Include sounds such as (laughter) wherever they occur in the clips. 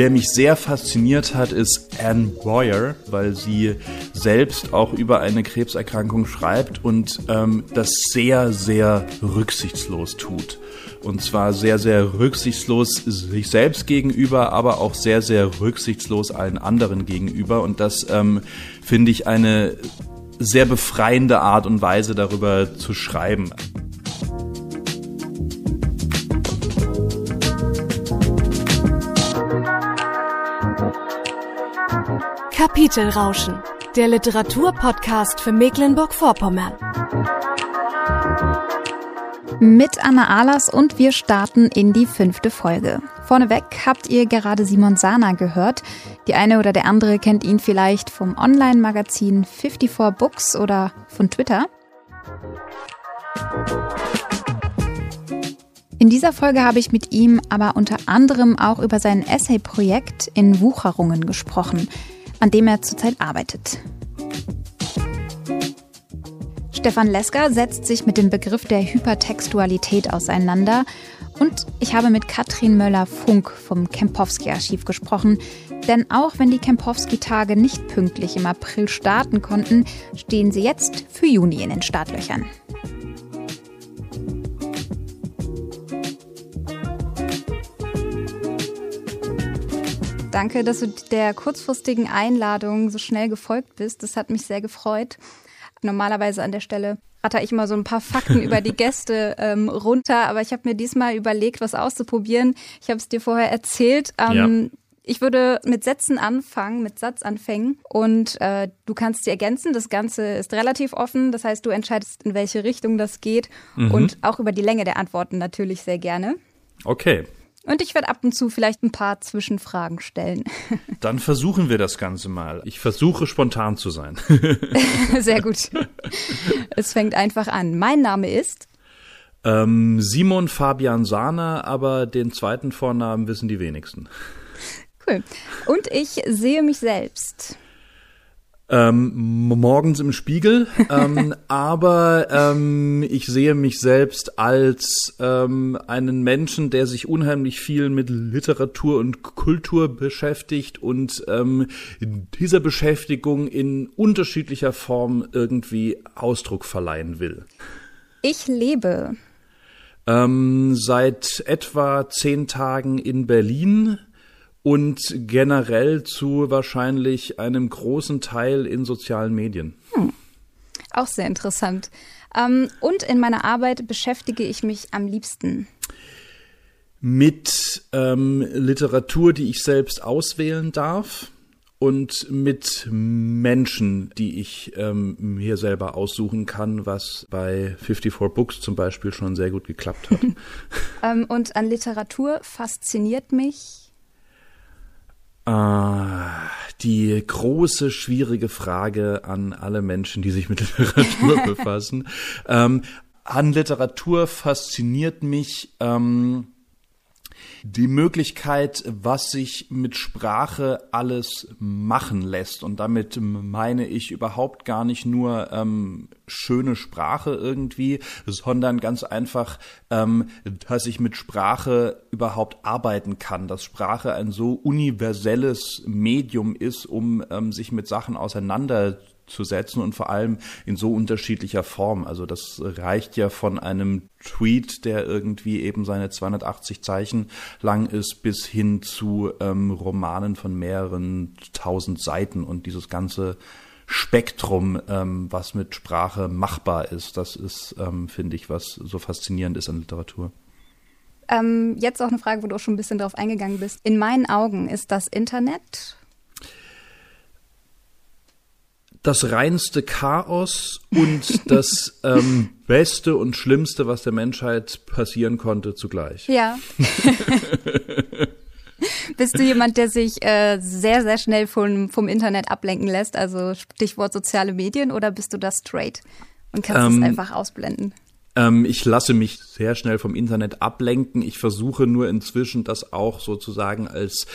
Wer mich sehr fasziniert hat, ist Anne Boyer, weil sie selbst auch über eine Krebserkrankung schreibt und ähm, das sehr, sehr rücksichtslos tut. Und zwar sehr, sehr rücksichtslos sich selbst gegenüber, aber auch sehr, sehr rücksichtslos allen anderen gegenüber. Und das ähm, finde ich eine sehr befreiende Art und Weise, darüber zu schreiben. Kapitelrauschen, der Literaturpodcast für Mecklenburg-Vorpommern. Mit Anna Ahlers und wir starten in die fünfte Folge. Vorneweg habt ihr gerade Simon Sana gehört. Die eine oder der andere kennt ihn vielleicht vom Online-Magazin 54 Books oder von Twitter. In dieser Folge habe ich mit ihm aber unter anderem auch über sein Essay-Projekt in Wucherungen gesprochen an dem er zurzeit arbeitet. Stefan Lesker setzt sich mit dem Begriff der Hypertextualität auseinander und ich habe mit Katrin Möller-Funk vom Kempowski-Archiv gesprochen, denn auch wenn die Kempowski-Tage nicht pünktlich im April starten konnten, stehen sie jetzt für Juni in den Startlöchern. Danke, dass du der kurzfristigen Einladung so schnell gefolgt bist. Das hat mich sehr gefreut. Normalerweise an der Stelle ratter ich immer so ein paar Fakten (laughs) über die Gäste ähm, runter, aber ich habe mir diesmal überlegt, was auszuprobieren. Ich habe es dir vorher erzählt. Ähm, ja. Ich würde mit Sätzen anfangen, mit Satzanfängen und äh, du kannst sie ergänzen. Das Ganze ist relativ offen, das heißt, du entscheidest, in welche Richtung das geht mhm. und auch über die Länge der Antworten natürlich sehr gerne. Okay, und ich werde ab und zu vielleicht ein paar Zwischenfragen stellen. (laughs) Dann versuchen wir das Ganze mal. Ich versuche spontan zu sein. (laughs) (laughs) Sehr gut. Es fängt einfach an. Mein Name ist ähm, Simon Fabian Sahner, aber den zweiten Vornamen wissen die wenigsten. Cool. Und ich sehe mich selbst ähm, morgens im Spiegel, ähm, (laughs) aber ähm, ich sehe mich selbst als ähm, einen Menschen, der sich unheimlich viel mit Literatur und Kultur beschäftigt und ähm, dieser Beschäftigung in unterschiedlicher Form irgendwie Ausdruck verleihen will. Ich lebe. Ähm, seit etwa zehn Tagen in Berlin und generell zu wahrscheinlich einem großen Teil in sozialen Medien. Hm. Auch sehr interessant. Ähm, und in meiner Arbeit beschäftige ich mich am liebsten mit ähm, Literatur, die ich selbst auswählen darf und mit Menschen, die ich ähm, mir selber aussuchen kann, was bei 54 Books zum Beispiel schon sehr gut geklappt hat. (laughs) ähm, und an Literatur fasziniert mich die große, schwierige Frage an alle Menschen, die sich mit (laughs) Literatur befassen. Ähm, an Literatur fasziniert mich ähm, die Möglichkeit, was sich mit Sprache alles machen lässt. Und damit meine ich überhaupt gar nicht nur ähm, schöne Sprache irgendwie, sondern ganz einfach, ähm, dass ich mit Sprache überhaupt arbeiten kann, dass Sprache ein so universelles Medium ist, um ähm, sich mit Sachen auseinander zu setzen und vor allem in so unterschiedlicher Form. Also das reicht ja von einem Tweet, der irgendwie eben seine 280 Zeichen lang ist, bis hin zu ähm, Romanen von mehreren tausend Seiten und dieses ganze Spektrum, ähm, was mit Sprache machbar ist, das ist, ähm, finde ich, was so faszinierend ist an Literatur. Ähm, jetzt auch eine Frage, wo du auch schon ein bisschen drauf eingegangen bist. In meinen Augen ist das Internet das reinste Chaos und das (laughs) ähm, Beste und Schlimmste, was der Menschheit passieren konnte, zugleich. Ja. (laughs) Bist du jemand, der sich äh, sehr, sehr schnell vom, vom Internet ablenken lässt? Also Stichwort soziale Medien oder bist du da straight und kannst ähm, es einfach ausblenden? Ähm, ich lasse mich sehr schnell vom Internet ablenken. Ich versuche nur inzwischen das auch sozusagen als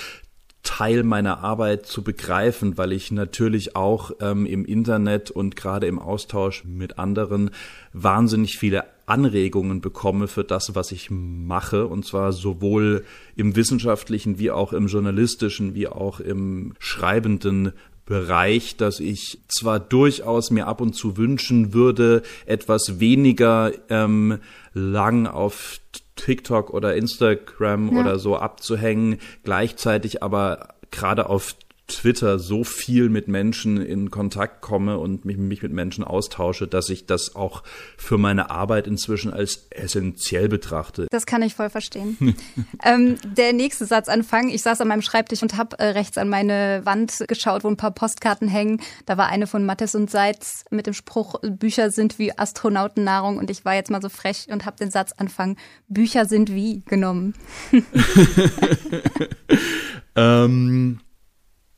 Teil meiner Arbeit zu begreifen, weil ich natürlich auch ähm, im Internet und gerade im Austausch mit anderen wahnsinnig viele Anregungen bekomme für das, was ich mache. Und zwar sowohl im wissenschaftlichen wie auch im journalistischen wie auch im schreibenden Bereich, dass ich zwar durchaus mir ab und zu wünschen würde, etwas weniger ähm, lang auf TikTok oder Instagram ja. oder so abzuhängen, gleichzeitig aber gerade auf Twitter so viel mit Menschen in Kontakt komme und mich, mich, mit Menschen austausche, dass ich das auch für meine Arbeit inzwischen als essentiell betrachte. Das kann ich voll verstehen. (laughs) ähm, der nächste Satzanfang. Ich saß an meinem Schreibtisch und habe äh, rechts an meine Wand geschaut, wo ein paar Postkarten hängen. Da war eine von Mattes und Seitz mit dem Spruch, Bücher sind wie Astronautennahrung. Und ich war jetzt mal so frech und habe den Satzanfang, Bücher sind wie genommen. (laughs) (laughs) ähm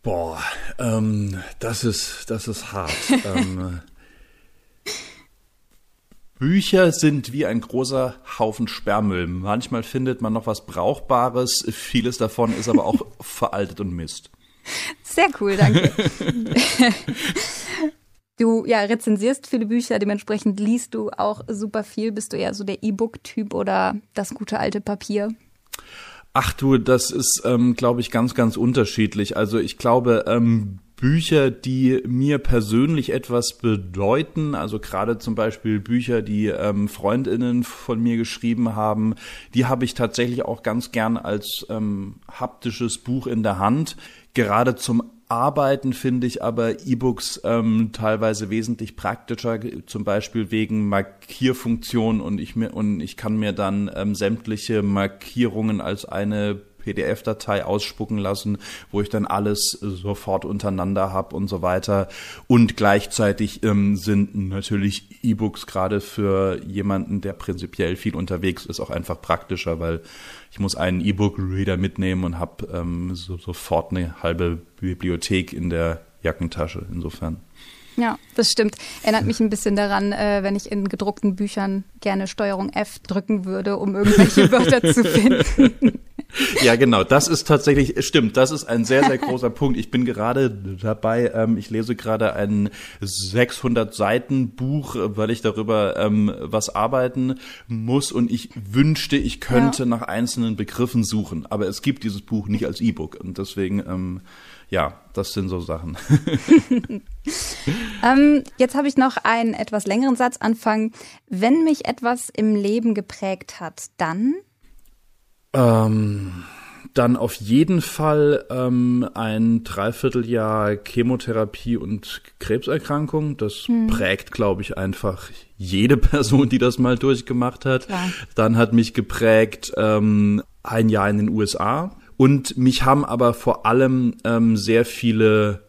Boah, ähm, das ist, das ist hart. (laughs) ähm, Bücher sind wie ein großer Haufen Sperrmüll. Manchmal findet man noch was Brauchbares, vieles davon ist aber auch (laughs) veraltet und Mist. Sehr cool, danke. (laughs) Du ja, rezensierst viele Bücher, dementsprechend liest du auch super viel. Bist du eher so der E-Book-Typ oder das gute alte Papier? Ach du, das ist, ähm, glaube ich, ganz, ganz unterschiedlich. Also ich glaube, ähm, Bücher, die mir persönlich etwas bedeuten, also gerade zum Beispiel Bücher, die ähm, Freundinnen von mir geschrieben haben, die habe ich tatsächlich auch ganz gern als ähm, haptisches Buch in der Hand. Gerade zum Arbeiten finde ich aber E-Books ähm, teilweise wesentlich praktischer, zum Beispiel wegen Markierfunktion und ich mir und ich kann mir dann ähm, sämtliche Markierungen als eine PDF-Datei ausspucken lassen, wo ich dann alles sofort untereinander habe und so weiter. Und gleichzeitig ähm, sind natürlich E-Books gerade für jemanden, der prinzipiell viel unterwegs ist, auch einfach praktischer, weil ich muss einen E-Book-Reader mitnehmen und habe ähm, so, sofort eine halbe Bibliothek in der Jackentasche. Insofern. Ja, das stimmt. Erinnert mich ein bisschen daran, äh, wenn ich in gedruckten Büchern gerne Steuerung F drücken würde, um irgendwelche (laughs) Wörter zu finden. (laughs) Ja, genau. Das ist tatsächlich, stimmt, das ist ein sehr, sehr großer Punkt. Ich bin gerade dabei, ähm, ich lese gerade ein 600 Seiten Buch, weil ich darüber ähm, was arbeiten muss und ich wünschte, ich könnte ja. nach einzelnen Begriffen suchen. Aber es gibt dieses Buch nicht als E-Book und deswegen, ähm, ja, das sind so Sachen. (laughs) ähm, jetzt habe ich noch einen etwas längeren Satz anfangen. Wenn mich etwas im Leben geprägt hat, dann ähm, dann auf jeden Fall ähm, ein Dreivierteljahr Chemotherapie und Krebserkrankung. Das hm. prägt, glaube ich, einfach jede (laughs) Person, die das mal durchgemacht hat. Klar. Dann hat mich geprägt ähm, ein Jahr in den USA. Und mich haben aber vor allem ähm, sehr viele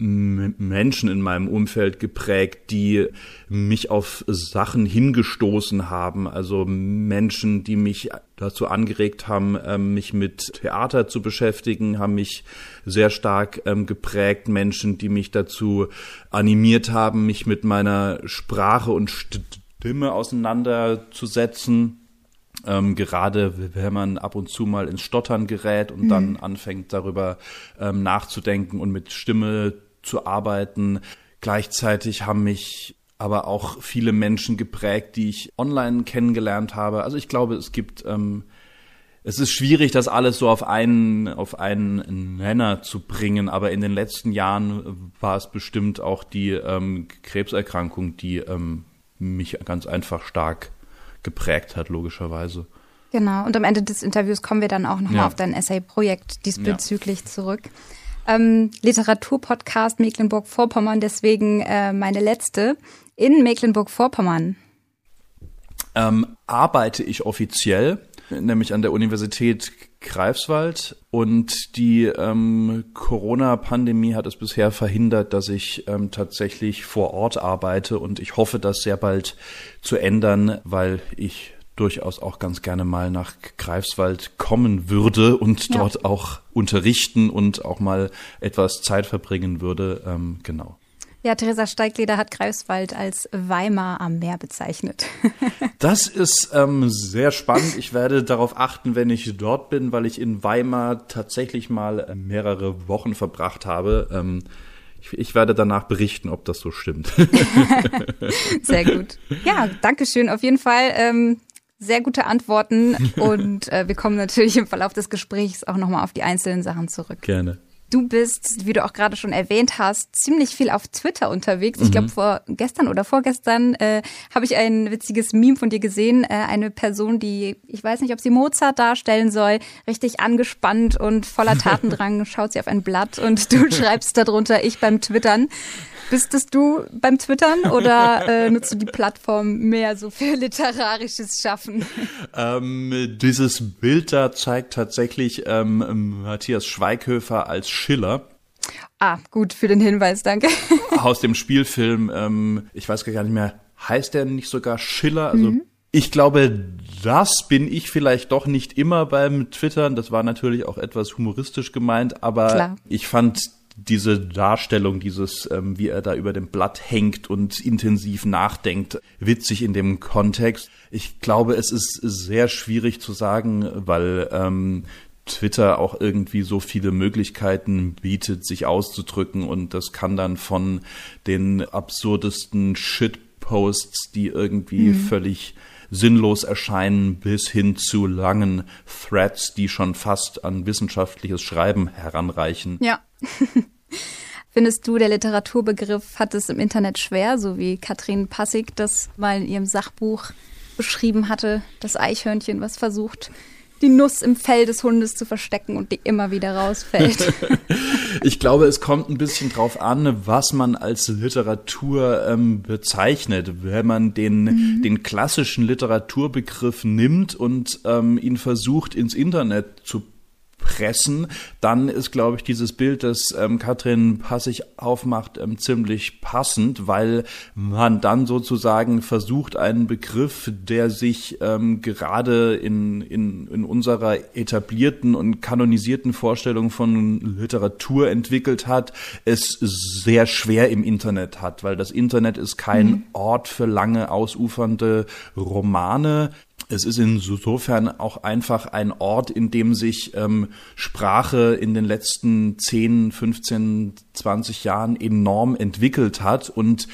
Menschen in meinem Umfeld geprägt, die mich auf Sachen hingestoßen haben. Also Menschen, die mich dazu angeregt haben, ähm, mich mit Theater zu beschäftigen, haben mich sehr stark ähm, geprägt. Menschen, die mich dazu animiert haben, mich mit meiner Sprache und Stimme auseinanderzusetzen. Ähm, gerade wenn man ab und zu mal ins Stottern gerät und mhm. dann anfängt darüber ähm, nachzudenken und mit Stimme zu arbeiten. Gleichzeitig haben mich aber auch viele Menschen geprägt, die ich online kennengelernt habe. Also ich glaube, es gibt, ähm, es ist schwierig, das alles so auf einen, auf einen Nenner zu bringen, aber in den letzten Jahren war es bestimmt auch die ähm, Krebserkrankung, die ähm, mich ganz einfach stark geprägt hat, logischerweise. Genau, und am Ende des Interviews kommen wir dann auch nochmal ja. auf dein Essay-Projekt diesbezüglich ja. zurück ähm, Literaturpodcast Mecklenburg-Vorpommern, deswegen äh, meine letzte. In Mecklenburg-Vorpommern ähm, arbeite ich offiziell, nämlich an der Universität Greifswald. Und die ähm, Corona-Pandemie hat es bisher verhindert, dass ich ähm, tatsächlich vor Ort arbeite. Und ich hoffe, das sehr bald zu ändern, weil ich durchaus auch ganz gerne mal nach Greifswald kommen würde und ja. dort auch unterrichten und auch mal etwas Zeit verbringen würde. Ähm, genau. Ja, Theresa Steigleder hat Greifswald als Weimar am Meer bezeichnet. (laughs) das ist ähm, sehr spannend. Ich werde darauf achten, wenn ich dort bin, weil ich in Weimar tatsächlich mal mehrere Wochen verbracht habe. Ähm, ich, ich werde danach berichten, ob das so stimmt. (laughs) Sehr gut. Ja, danke schön. Auf jeden Fall ähm, sehr gute Antworten (laughs) und äh, wir kommen natürlich im Verlauf des Gesprächs auch nochmal auf die einzelnen Sachen zurück. Gerne. Du bist, wie du auch gerade schon erwähnt hast, ziemlich viel auf Twitter unterwegs. Ich mhm. glaube, vor gestern oder vorgestern äh, habe ich ein witziges Meme von dir gesehen. Äh, eine Person, die, ich weiß nicht, ob sie Mozart darstellen soll, richtig angespannt und voller (laughs) Tatendrang schaut sie auf ein Blatt und du (laughs) schreibst darunter, ich beim Twittern. Bist es du beim Twittern oder äh, nutzt du die Plattform mehr so für literarisches Schaffen? Ähm, dieses Bild da zeigt tatsächlich ähm, Matthias Schweighöfer als Schiller. Ah, gut für den Hinweis, danke. (laughs) Aus dem Spielfilm, ähm, ich weiß gar nicht mehr, heißt der nicht sogar Schiller? Also mhm. Ich glaube, das bin ich vielleicht doch nicht immer beim Twittern. Das war natürlich auch etwas humoristisch gemeint, aber Klar. ich fand diese Darstellung, dieses, ähm, wie er da über dem Blatt hängt und intensiv nachdenkt, witzig in dem Kontext. Ich glaube, es ist sehr schwierig zu sagen, weil ähm, Twitter auch irgendwie so viele Möglichkeiten bietet, sich auszudrücken und das kann dann von den absurdesten Shitposts, die irgendwie mhm. völlig sinnlos erscheinen, bis hin zu langen Threads, die schon fast an wissenschaftliches Schreiben heranreichen. Ja. (laughs) Findest du, der Literaturbegriff hat es im Internet schwer, so wie Katrin Passig das mal in ihrem Sachbuch beschrieben hatte, das Eichhörnchen, was versucht, die Nuss im Fell des Hundes zu verstecken und die immer wieder rausfällt. (laughs) ich glaube, es kommt ein bisschen drauf an, was man als Literatur ähm, bezeichnet. Wenn man den, mhm. den klassischen Literaturbegriff nimmt und ähm, ihn versucht ins Internet zu pressen, dann ist, glaube ich, dieses Bild, das ähm, Katrin Passig aufmacht, ähm, ziemlich passend, weil man dann sozusagen versucht, einen Begriff, der sich ähm, gerade in, in, in unserer etablierten und kanonisierten Vorstellung von Literatur entwickelt hat, es sehr schwer im Internet hat, weil das Internet ist kein mhm. Ort für lange ausufernde Romane. Es ist insofern auch einfach ein Ort, in dem sich ähm, Sprache in den letzten 10, 15, 20 Jahren enorm entwickelt hat und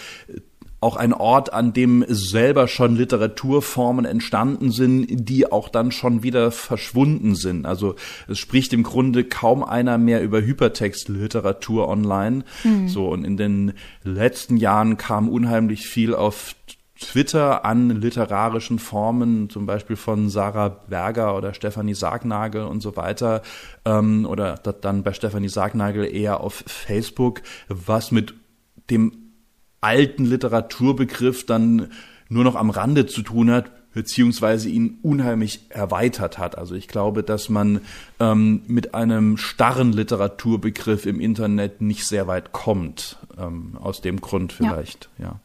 auch ein Ort, an dem selber schon Literaturformen entstanden sind, die auch dann schon wieder verschwunden sind. Also es spricht im Grunde kaum einer mehr über Hypertextliteratur online. Mhm. So und in den letzten Jahren kam unheimlich viel auf Twitter an literarischen Formen, zum Beispiel von Sarah Berger oder Stefanie Sargnagel und so weiter, ähm, oder dann bei Stefanie Sargnagel eher auf Facebook, was mit dem alten Literaturbegriff dann nur noch am Rande zu tun hat, beziehungsweise ihn unheimlich erweitert hat. Also ich glaube, dass man ähm, mit einem starren Literaturbegriff im Internet nicht sehr weit kommt. Ähm, aus dem Grund vielleicht, ja. ja.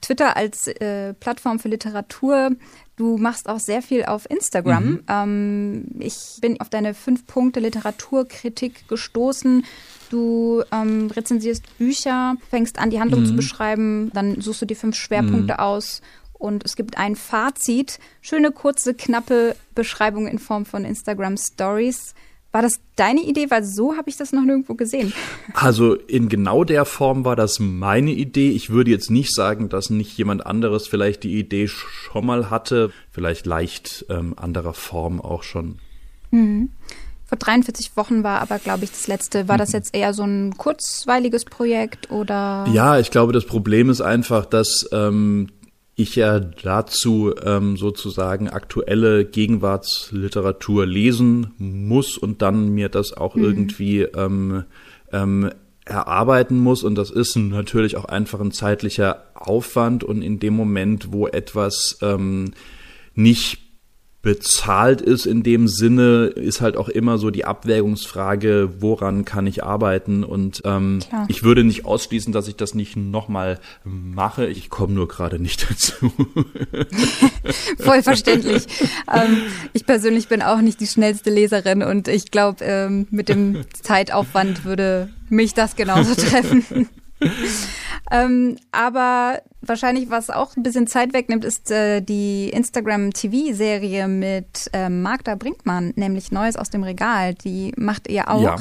Twitter als äh, Plattform für Literatur. Du machst auch sehr viel auf Instagram. Mhm. Ähm, ich bin auf deine fünf Punkte Literaturkritik gestoßen. Du ähm, rezensierst Bücher, fängst an, die Handlung mhm. zu beschreiben, dann suchst du die fünf Schwerpunkte mhm. aus und es gibt ein Fazit. Schöne, kurze, knappe Beschreibung in Form von Instagram Stories. War das deine Idee? Weil so habe ich das noch nirgendwo gesehen. Also in genau der Form war das meine Idee. Ich würde jetzt nicht sagen, dass nicht jemand anderes vielleicht die Idee schon mal hatte. Vielleicht leicht ähm, anderer Form auch schon. Mhm. Vor 43 Wochen war aber, glaube ich, das letzte. War das jetzt eher so ein kurzweiliges Projekt oder? Ja, ich glaube, das Problem ist einfach, dass ähm, ich ja dazu ähm, sozusagen aktuelle Gegenwartsliteratur lesen muss und dann mir das auch mhm. irgendwie ähm, ähm, erarbeiten muss. Und das ist natürlich auch einfach ein zeitlicher Aufwand. Und in dem Moment, wo etwas ähm, nicht bezahlt ist in dem Sinne, ist halt auch immer so die Abwägungsfrage, woran kann ich arbeiten? Und ähm, ich würde nicht ausschließen, dass ich das nicht nochmal mache. Ich komme nur gerade nicht (laughs) dazu. (laughs) Voll verständlich. ähm, ich persönlich bin auch nicht die schnellste Leserin und ich glaube, ähm, mit dem (laughs) Zeitaufwand würde mich das genauso treffen. (laughs) ähm, aber wahrscheinlich, was auch ein bisschen Zeit wegnimmt, ist äh, die Instagram-TV-Serie mit äh, Magda Brinkmann, nämlich Neues aus dem Regal. Die macht ihr auch. Ja.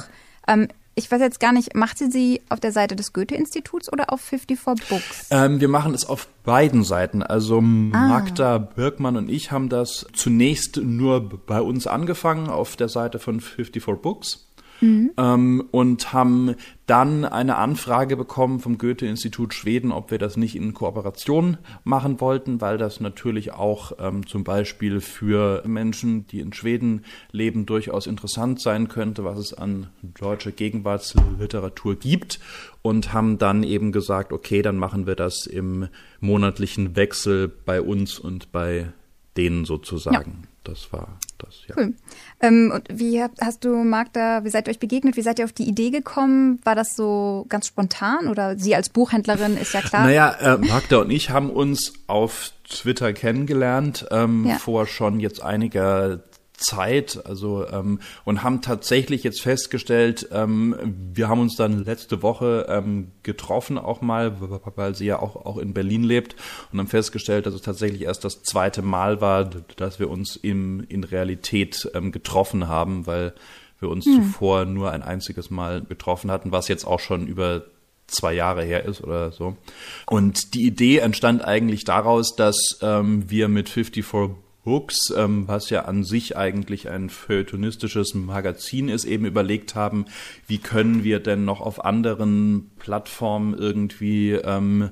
Ähm, ich weiß jetzt gar nicht, macht sie sie auf der Seite des Goethe-Instituts oder auf 54 Books? Ähm, wir machen es auf beiden Seiten. Also ah. Magda Birkmann und ich haben das zunächst nur bei uns angefangen auf der Seite von 54 Books. Mhm. Ähm, und haben dann eine Anfrage bekommen vom Goethe-Institut Schweden, ob wir das nicht in Kooperation machen wollten, weil das natürlich auch ähm, zum Beispiel für Menschen, die in Schweden leben, durchaus interessant sein könnte, was es an deutscher Gegenwartsliteratur gibt. Und haben dann eben gesagt, okay, dann machen wir das im monatlichen Wechsel bei uns und bei denen sozusagen. Ja. Das war das, ja. Cool. Ähm, und wie hast du Magda, wie seid ihr euch begegnet? Wie seid ihr auf die Idee gekommen? War das so ganz spontan oder sie als Buchhändlerin ist ja klar? Naja, äh, Magda und ich haben uns auf Twitter kennengelernt, ähm, ja. vor schon jetzt einiger Zeit, also ähm, und haben tatsächlich jetzt festgestellt, ähm, wir haben uns dann letzte Woche ähm, getroffen auch mal, weil sie ja auch auch in Berlin lebt und haben festgestellt, dass es tatsächlich erst das zweite Mal war, dass wir uns im in Realität ähm, getroffen haben, weil wir uns hm. zuvor nur ein einziges Mal getroffen hatten, was jetzt auch schon über zwei Jahre her ist oder so. Und die Idee entstand eigentlich daraus, dass ähm, wir mit 54 Hooks, ähm, was ja an sich eigentlich ein feuilletonistisches Magazin ist, eben überlegt haben, wie können wir denn noch auf anderen Plattformen irgendwie ähm,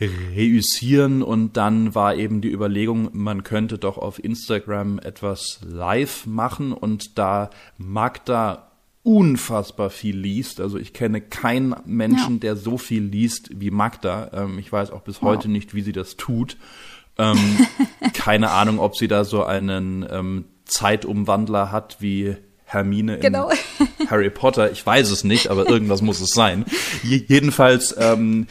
reüssieren und dann war eben die Überlegung, man könnte doch auf Instagram etwas live machen und da Magda unfassbar viel liest. Also ich kenne keinen Menschen, ja. der so viel liest wie Magda. Ähm, ich weiß auch bis heute nicht, wie sie das tut. Ähm, (laughs) keine Ahnung, ob sie da so einen ähm, Zeitumwandler hat wie Hermine in genau. (laughs) Harry Potter. Ich weiß es nicht, aber irgendwas muss es sein. J jedenfalls ähm,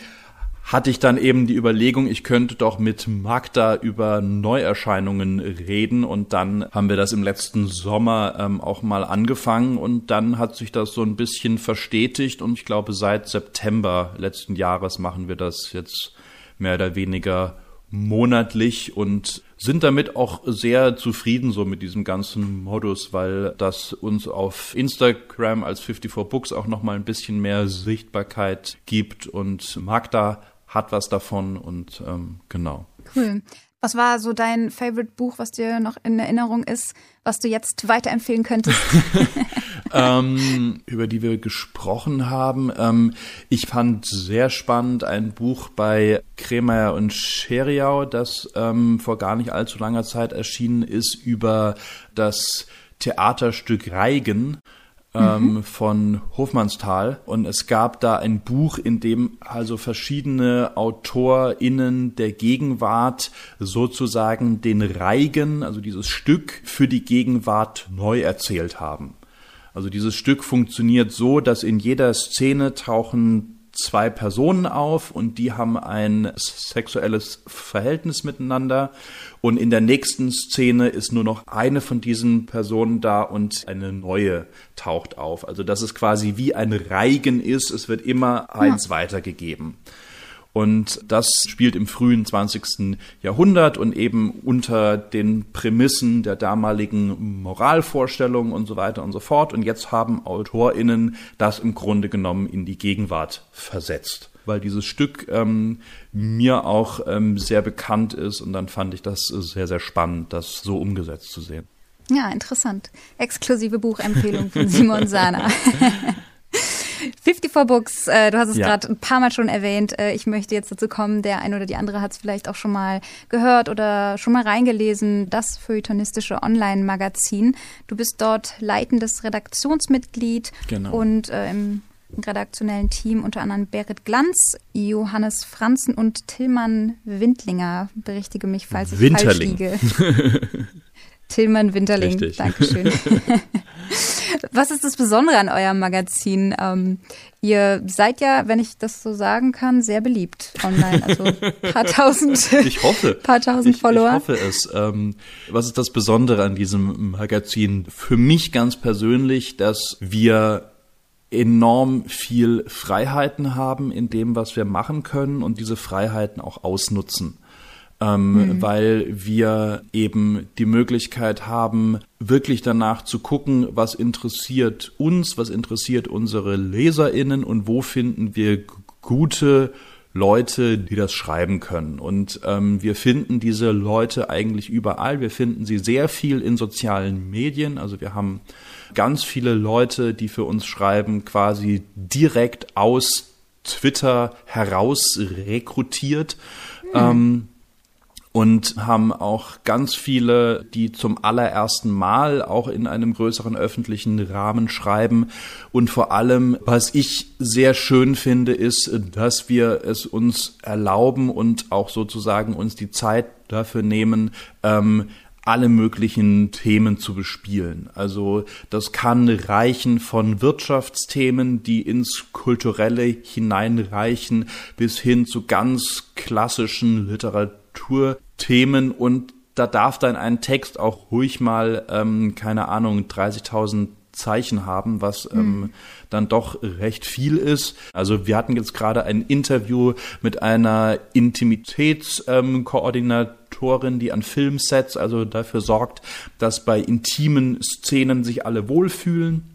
hatte ich dann eben die Überlegung, ich könnte doch mit Magda über Neuerscheinungen reden und dann haben wir das im letzten Sommer ähm, auch mal angefangen und dann hat sich das so ein bisschen verstetigt und ich glaube seit September letzten Jahres machen wir das jetzt mehr oder weniger monatlich und sind damit auch sehr zufrieden so mit diesem ganzen Modus, weil das uns auf Instagram als 54 Books auch noch mal ein bisschen mehr Sichtbarkeit gibt und Magda hat was davon und ähm, genau. Cool. Was war so dein Favorite Buch, was dir noch in Erinnerung ist, was du jetzt weiterempfehlen könntest? (laughs) (laughs) ähm, über die wir gesprochen haben. Ähm, ich fand sehr spannend ein Buch bei Kremer und Scheriau, das ähm, vor gar nicht allzu langer Zeit erschienen ist über das Theaterstück Reigen ähm, mhm. von Hofmannsthal. Und es gab da ein Buch, in dem also verschiedene AutorInnen der Gegenwart sozusagen den Reigen, also dieses Stück für die Gegenwart neu erzählt haben. Also dieses Stück funktioniert so, dass in jeder Szene tauchen zwei Personen auf und die haben ein sexuelles Verhältnis miteinander und in der nächsten Szene ist nur noch eine von diesen Personen da und eine neue taucht auf. Also dass es quasi wie ein Reigen ist, es wird immer eins ja. weitergegeben. Und das spielt im frühen 20. Jahrhundert und eben unter den Prämissen der damaligen Moralvorstellungen und so weiter und so fort. Und jetzt haben AutorInnen das im Grunde genommen in die Gegenwart versetzt weil dieses Stück ähm, mir auch ähm, sehr bekannt ist und dann fand ich das sehr, sehr spannend, das so umgesetzt zu sehen. Ja, interessant. Exklusive Buchempfehlung von Simon Sana. (laughs) 54 Books, äh, du hast es ja. gerade ein paar Mal schon erwähnt. Äh, ich möchte jetzt dazu kommen, der eine oder die andere hat es vielleicht auch schon mal gehört oder schon mal reingelesen, das feuilletonistische Online-Magazin. Du bist dort leitendes Redaktionsmitglied genau. und äh, im redaktionellen Team unter anderem Berit Glanz, Johannes Franzen und Tillmann Windlinger. Berichtige mich, falls ich Winterling. falsch liege. (laughs) Tillmann Winterling, Richtig. Dankeschön. (laughs) Was ist das Besondere an eurem Magazin? Ähm, ihr seid ja, wenn ich das so sagen kann, sehr beliebt online. Also paar (laughs) tausend. Ich hoffe. Paar tausend ich, Follower. Ich hoffe es. Ähm, was ist das Besondere an diesem Magazin? Für mich ganz persönlich, dass wir enorm viel Freiheiten haben in dem, was wir machen können und diese Freiheiten auch ausnutzen. Ähm, mhm. weil wir eben die Möglichkeit haben, wirklich danach zu gucken, was interessiert uns, was interessiert unsere Leserinnen und wo finden wir gute Leute, die das schreiben können. Und ähm, wir finden diese Leute eigentlich überall. Wir finden sie sehr viel in sozialen Medien. Also wir haben ganz viele Leute, die für uns schreiben, quasi direkt aus Twitter heraus rekrutiert. Mhm. Ähm, und haben auch ganz viele, die zum allerersten Mal auch in einem größeren öffentlichen Rahmen schreiben. Und vor allem, was ich sehr schön finde, ist, dass wir es uns erlauben und auch sozusagen uns die Zeit dafür nehmen, ähm, alle möglichen Themen zu bespielen. Also das kann reichen von Wirtschaftsthemen, die ins Kulturelle hineinreichen, bis hin zu ganz klassischen Literatur Literaturthemen und da darf dann ein Text auch ruhig mal, ähm, keine Ahnung, 30.000 Zeichen haben, was ähm, mhm. dann doch recht viel ist. Also wir hatten jetzt gerade ein Interview mit einer Intimitätskoordinatorin, ähm, die an Filmsets also dafür sorgt, dass bei intimen Szenen sich alle wohlfühlen.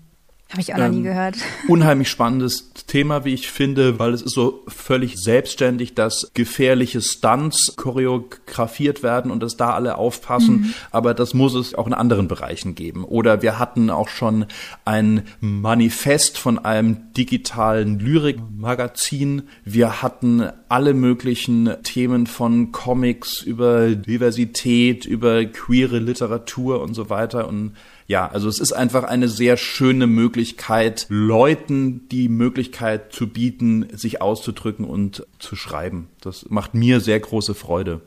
Habe ich auch noch nie ähm, gehört. (laughs) Unheimlich spannendes Thema, wie ich finde, weil es ist so völlig selbstständig, dass gefährliche Stunts choreografiert werden und dass da alle aufpassen. Mhm. Aber das muss es auch in anderen Bereichen geben. Oder wir hatten auch schon ein Manifest von einem digitalen Lyrikmagazin. Wir hatten alle möglichen Themen von Comics über Diversität, über queere Literatur und so weiter und ja, also es ist einfach eine sehr schöne Möglichkeit, Leuten die Möglichkeit zu bieten, sich auszudrücken und zu schreiben. Das macht mir sehr große Freude.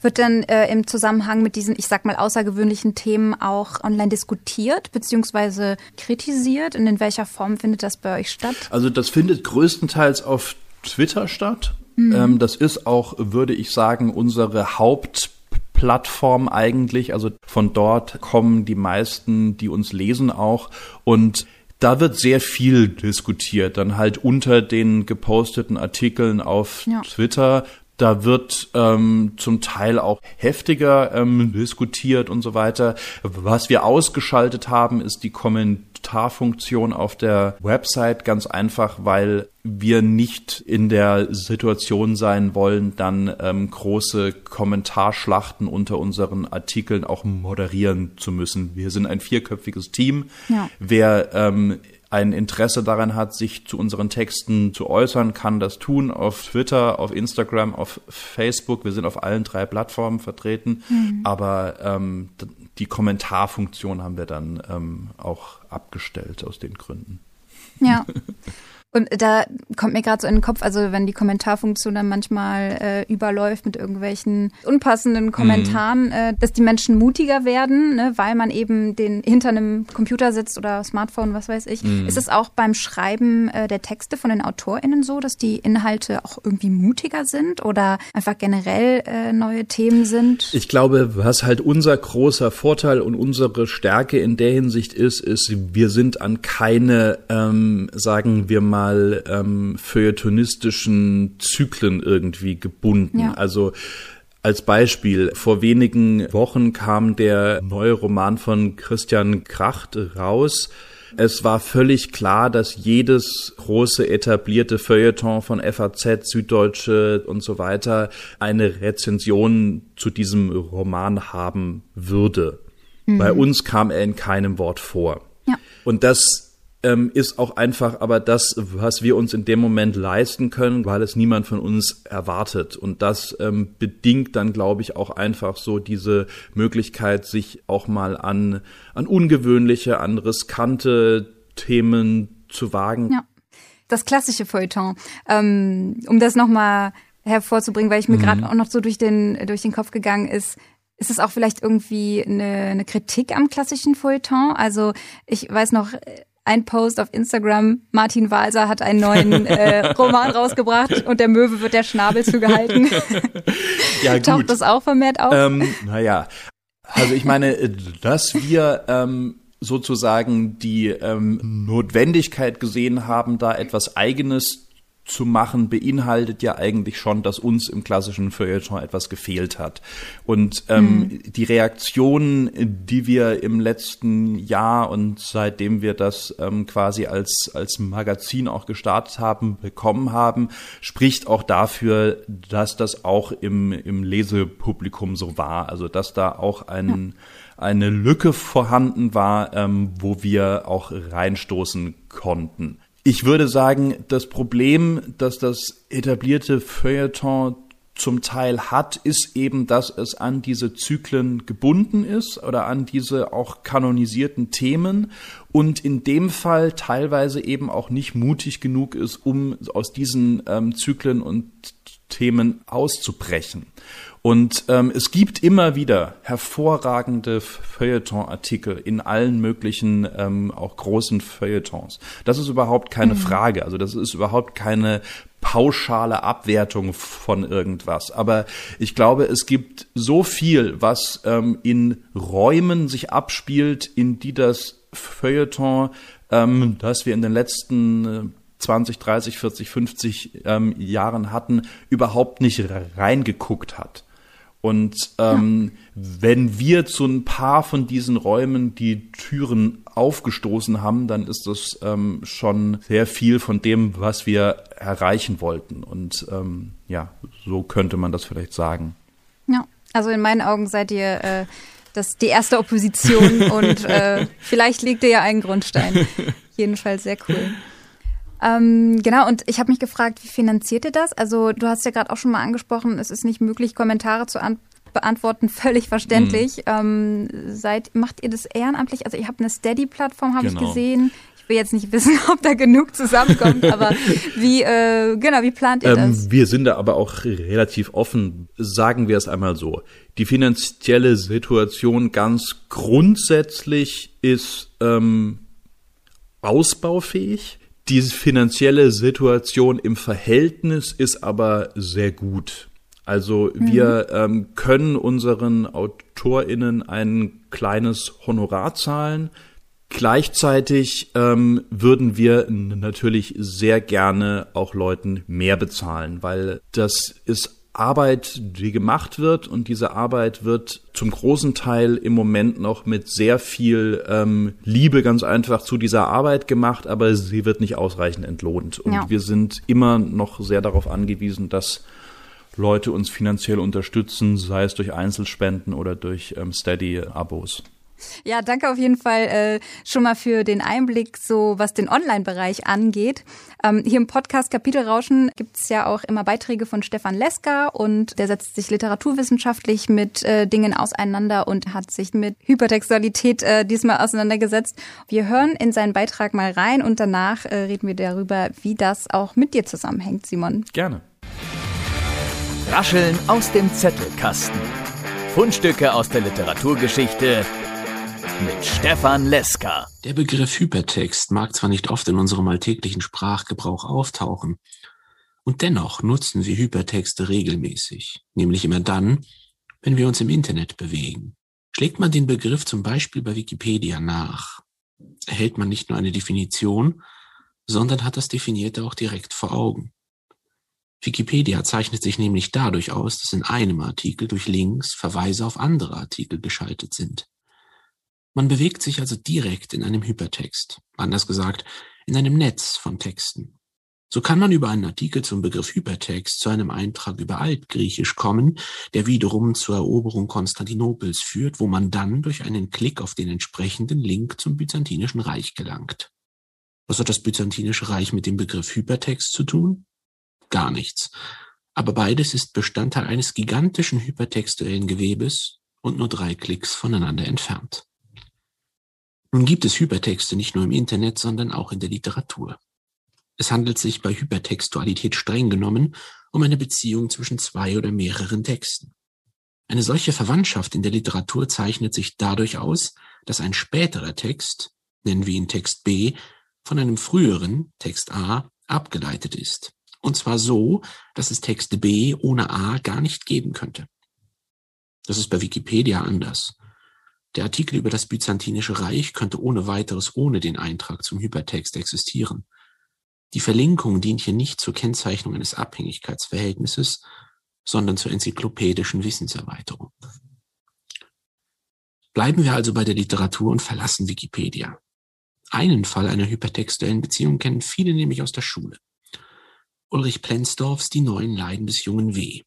Wird dann äh, im Zusammenhang mit diesen, ich sag mal, außergewöhnlichen Themen auch online diskutiert bzw. kritisiert? Und in welcher Form findet das bei euch statt? Also das findet größtenteils auf Twitter statt. Mhm. Ähm, das ist auch, würde ich sagen, unsere Haupt Plattform eigentlich. Also von dort kommen die meisten, die uns lesen auch. Und da wird sehr viel diskutiert, dann halt unter den geposteten Artikeln auf ja. Twitter. Da wird ähm, zum Teil auch heftiger ähm, diskutiert und so weiter. Was wir ausgeschaltet haben, ist die Kommentarfunktion auf der Website ganz einfach, weil wir nicht in der Situation sein wollen, dann ähm, große Kommentarschlachten unter unseren Artikeln auch moderieren zu müssen. Wir sind ein vierköpfiges Team. Ja. Wer ähm, ein Interesse daran hat, sich zu unseren Texten zu äußern, kann das tun auf Twitter, auf Instagram, auf Facebook. Wir sind auf allen drei Plattformen vertreten. Mhm. Aber ähm, die Kommentarfunktion haben wir dann ähm, auch abgestellt aus den Gründen. Ja. (laughs) Und da kommt mir gerade so in den Kopf, also wenn die Kommentarfunktion dann manchmal äh, überläuft mit irgendwelchen unpassenden Kommentaren, mhm. äh, dass die Menschen mutiger werden, ne, weil man eben den hinter einem Computer sitzt oder Smartphone, was weiß ich. Mhm. Ist es auch beim Schreiben äh, der Texte von den AutorInnen so, dass die Inhalte auch irgendwie mutiger sind oder einfach generell äh, neue Themen sind? Ich glaube, was halt unser großer Vorteil und unsere Stärke in der Hinsicht ist, ist, wir sind an keine, ähm, sagen wir mal, mal ähm, feuilletonistischen Zyklen irgendwie gebunden. Ja. Also als Beispiel, vor wenigen Wochen kam der neue Roman von Christian Kracht raus. Es war völlig klar, dass jedes große etablierte Feuilleton von FAZ, Süddeutsche und so weiter eine Rezension zu diesem Roman haben würde. Mhm. Bei uns kam er in keinem Wort vor. Ja. Und das ähm, ist auch einfach aber das, was wir uns in dem Moment leisten können, weil es niemand von uns erwartet. Und das ähm, bedingt dann, glaube ich, auch einfach so diese Möglichkeit, sich auch mal an, an ungewöhnliche, an riskante Themen zu wagen. Ja. Das klassische Feuilleton. Ähm, um das nochmal hervorzubringen, weil ich mir mhm. gerade auch noch so durch den, durch den Kopf gegangen ist, ist es auch vielleicht irgendwie eine, eine Kritik am klassischen Feuilleton? Also ich weiß noch, ein Post auf Instagram, Martin Walser hat einen neuen (laughs) äh, Roman rausgebracht und der Möwe wird der Schnabel zugehalten. (laughs) ja, gut. Taucht das auch vermehrt auf? Ähm, naja, also ich meine, dass wir ähm, sozusagen die ähm, Notwendigkeit gesehen haben, da etwas Eigenes zu machen, beinhaltet ja eigentlich schon, dass uns im klassischen Feuilleton etwas gefehlt hat. Und ähm, mhm. die Reaktionen, die wir im letzten Jahr und seitdem wir das ähm, quasi als, als Magazin auch gestartet haben, bekommen haben, spricht auch dafür, dass das auch im, im Lesepublikum so war. Also dass da auch ein ja eine Lücke vorhanden war, ähm, wo wir auch reinstoßen konnten. Ich würde sagen, das Problem, dass das etablierte Feuilleton zum Teil hat, ist eben, dass es an diese Zyklen gebunden ist oder an diese auch kanonisierten Themen und in dem Fall teilweise eben auch nicht mutig genug ist, um aus diesen ähm, Zyklen und Themen auszubrechen. Und ähm, es gibt immer wieder hervorragende Feuilleton-Artikel in allen möglichen, ähm, auch großen Feuilletons. Das ist überhaupt keine mhm. Frage. Also das ist überhaupt keine pauschale Abwertung von irgendwas. Aber ich glaube, es gibt so viel, was ähm, in Räumen sich abspielt, in die das Feuilleton, ähm, das wir in den letzten 20, 30, 40, 50 ähm, Jahren hatten, überhaupt nicht reingeguckt hat. Und ähm, ja. wenn wir zu ein paar von diesen Räumen die Türen aufgestoßen haben, dann ist das ähm, schon sehr viel von dem, was wir erreichen wollten. Und ähm, ja, so könnte man das vielleicht sagen. Ja, also in meinen Augen seid ihr äh, das die erste Opposition (laughs) und äh, vielleicht liegt ihr ja einen Grundstein. Jedenfalls sehr cool. Ähm, genau, und ich habe mich gefragt, wie finanziert ihr das? Also du hast ja gerade auch schon mal angesprochen, es ist nicht möglich, Kommentare zu beantworten, (laughs) völlig verständlich. Mhm. Ähm, seid, macht ihr das ehrenamtlich? Also ihr habt eine Steady-Plattform, habe genau. ich gesehen. Ich will jetzt nicht wissen, (laughs) ob da genug zusammenkommt, aber (laughs) wie, äh, genau, wie plant ihr ähm, das? Wir sind da aber auch relativ offen, sagen wir es einmal so. Die finanzielle Situation ganz grundsätzlich ist ähm, ausbaufähig. Diese finanzielle Situation im Verhältnis ist aber sehr gut. Also mhm. wir ähm, können unseren AutorInnen ein kleines Honorar zahlen. Gleichzeitig ähm, würden wir natürlich sehr gerne auch Leuten mehr bezahlen, weil das ist Arbeit, die gemacht wird und diese Arbeit wird zum großen Teil im Moment noch mit sehr viel ähm, Liebe ganz einfach zu dieser Arbeit gemacht, aber sie wird nicht ausreichend entlohnt. Und ja. wir sind immer noch sehr darauf angewiesen, dass Leute uns finanziell unterstützen, sei es durch Einzelspenden oder durch ähm, Steady-Abos. Ja, danke auf jeden Fall äh, schon mal für den Einblick, so was den Online-Bereich angeht. Ähm, hier im Podcast Kapitelrauschen gibt es ja auch immer Beiträge von Stefan Lesker und der setzt sich literaturwissenschaftlich mit äh, Dingen auseinander und hat sich mit Hypertextualität äh, diesmal auseinandergesetzt. Wir hören in seinen Beitrag mal rein und danach äh, reden wir darüber, wie das auch mit dir zusammenhängt, Simon. Gerne. Rascheln aus dem Zettelkasten. Fundstücke aus der Literaturgeschichte mit Stefan Leska. Der Begriff Hypertext mag zwar nicht oft in unserem alltäglichen Sprachgebrauch auftauchen, und dennoch nutzen wir Hypertexte regelmäßig, nämlich immer dann, wenn wir uns im Internet bewegen. Schlägt man den Begriff zum Beispiel bei Wikipedia nach, erhält man nicht nur eine Definition, sondern hat das Definierte auch direkt vor Augen. Wikipedia zeichnet sich nämlich dadurch aus, dass in einem Artikel durch Links Verweise auf andere Artikel geschaltet sind. Man bewegt sich also direkt in einem Hypertext, anders gesagt, in einem Netz von Texten. So kann man über einen Artikel zum Begriff Hypertext zu einem Eintrag über Altgriechisch kommen, der wiederum zur Eroberung Konstantinopels führt, wo man dann durch einen Klick auf den entsprechenden Link zum Byzantinischen Reich gelangt. Was hat das Byzantinische Reich mit dem Begriff Hypertext zu tun? Gar nichts. Aber beides ist Bestandteil eines gigantischen hypertextuellen Gewebes und nur drei Klicks voneinander entfernt. Nun gibt es Hypertexte nicht nur im Internet, sondern auch in der Literatur. Es handelt sich bei Hypertextualität streng genommen um eine Beziehung zwischen zwei oder mehreren Texten. Eine solche Verwandtschaft in der Literatur zeichnet sich dadurch aus, dass ein späterer Text, nennen wir ihn Text B, von einem früheren, Text A, abgeleitet ist. Und zwar so, dass es Text B ohne A gar nicht geben könnte. Das ist bei Wikipedia anders. Der Artikel über das Byzantinische Reich könnte ohne weiteres ohne den Eintrag zum Hypertext existieren. Die Verlinkung dient hier nicht zur Kennzeichnung eines Abhängigkeitsverhältnisses, sondern zur enzyklopädischen Wissenserweiterung. Bleiben wir also bei der Literatur und verlassen Wikipedia. Einen Fall einer hypertextuellen Beziehung kennen viele nämlich aus der Schule. Ulrich Plenzdorfs Die neuen Leiden des jungen W.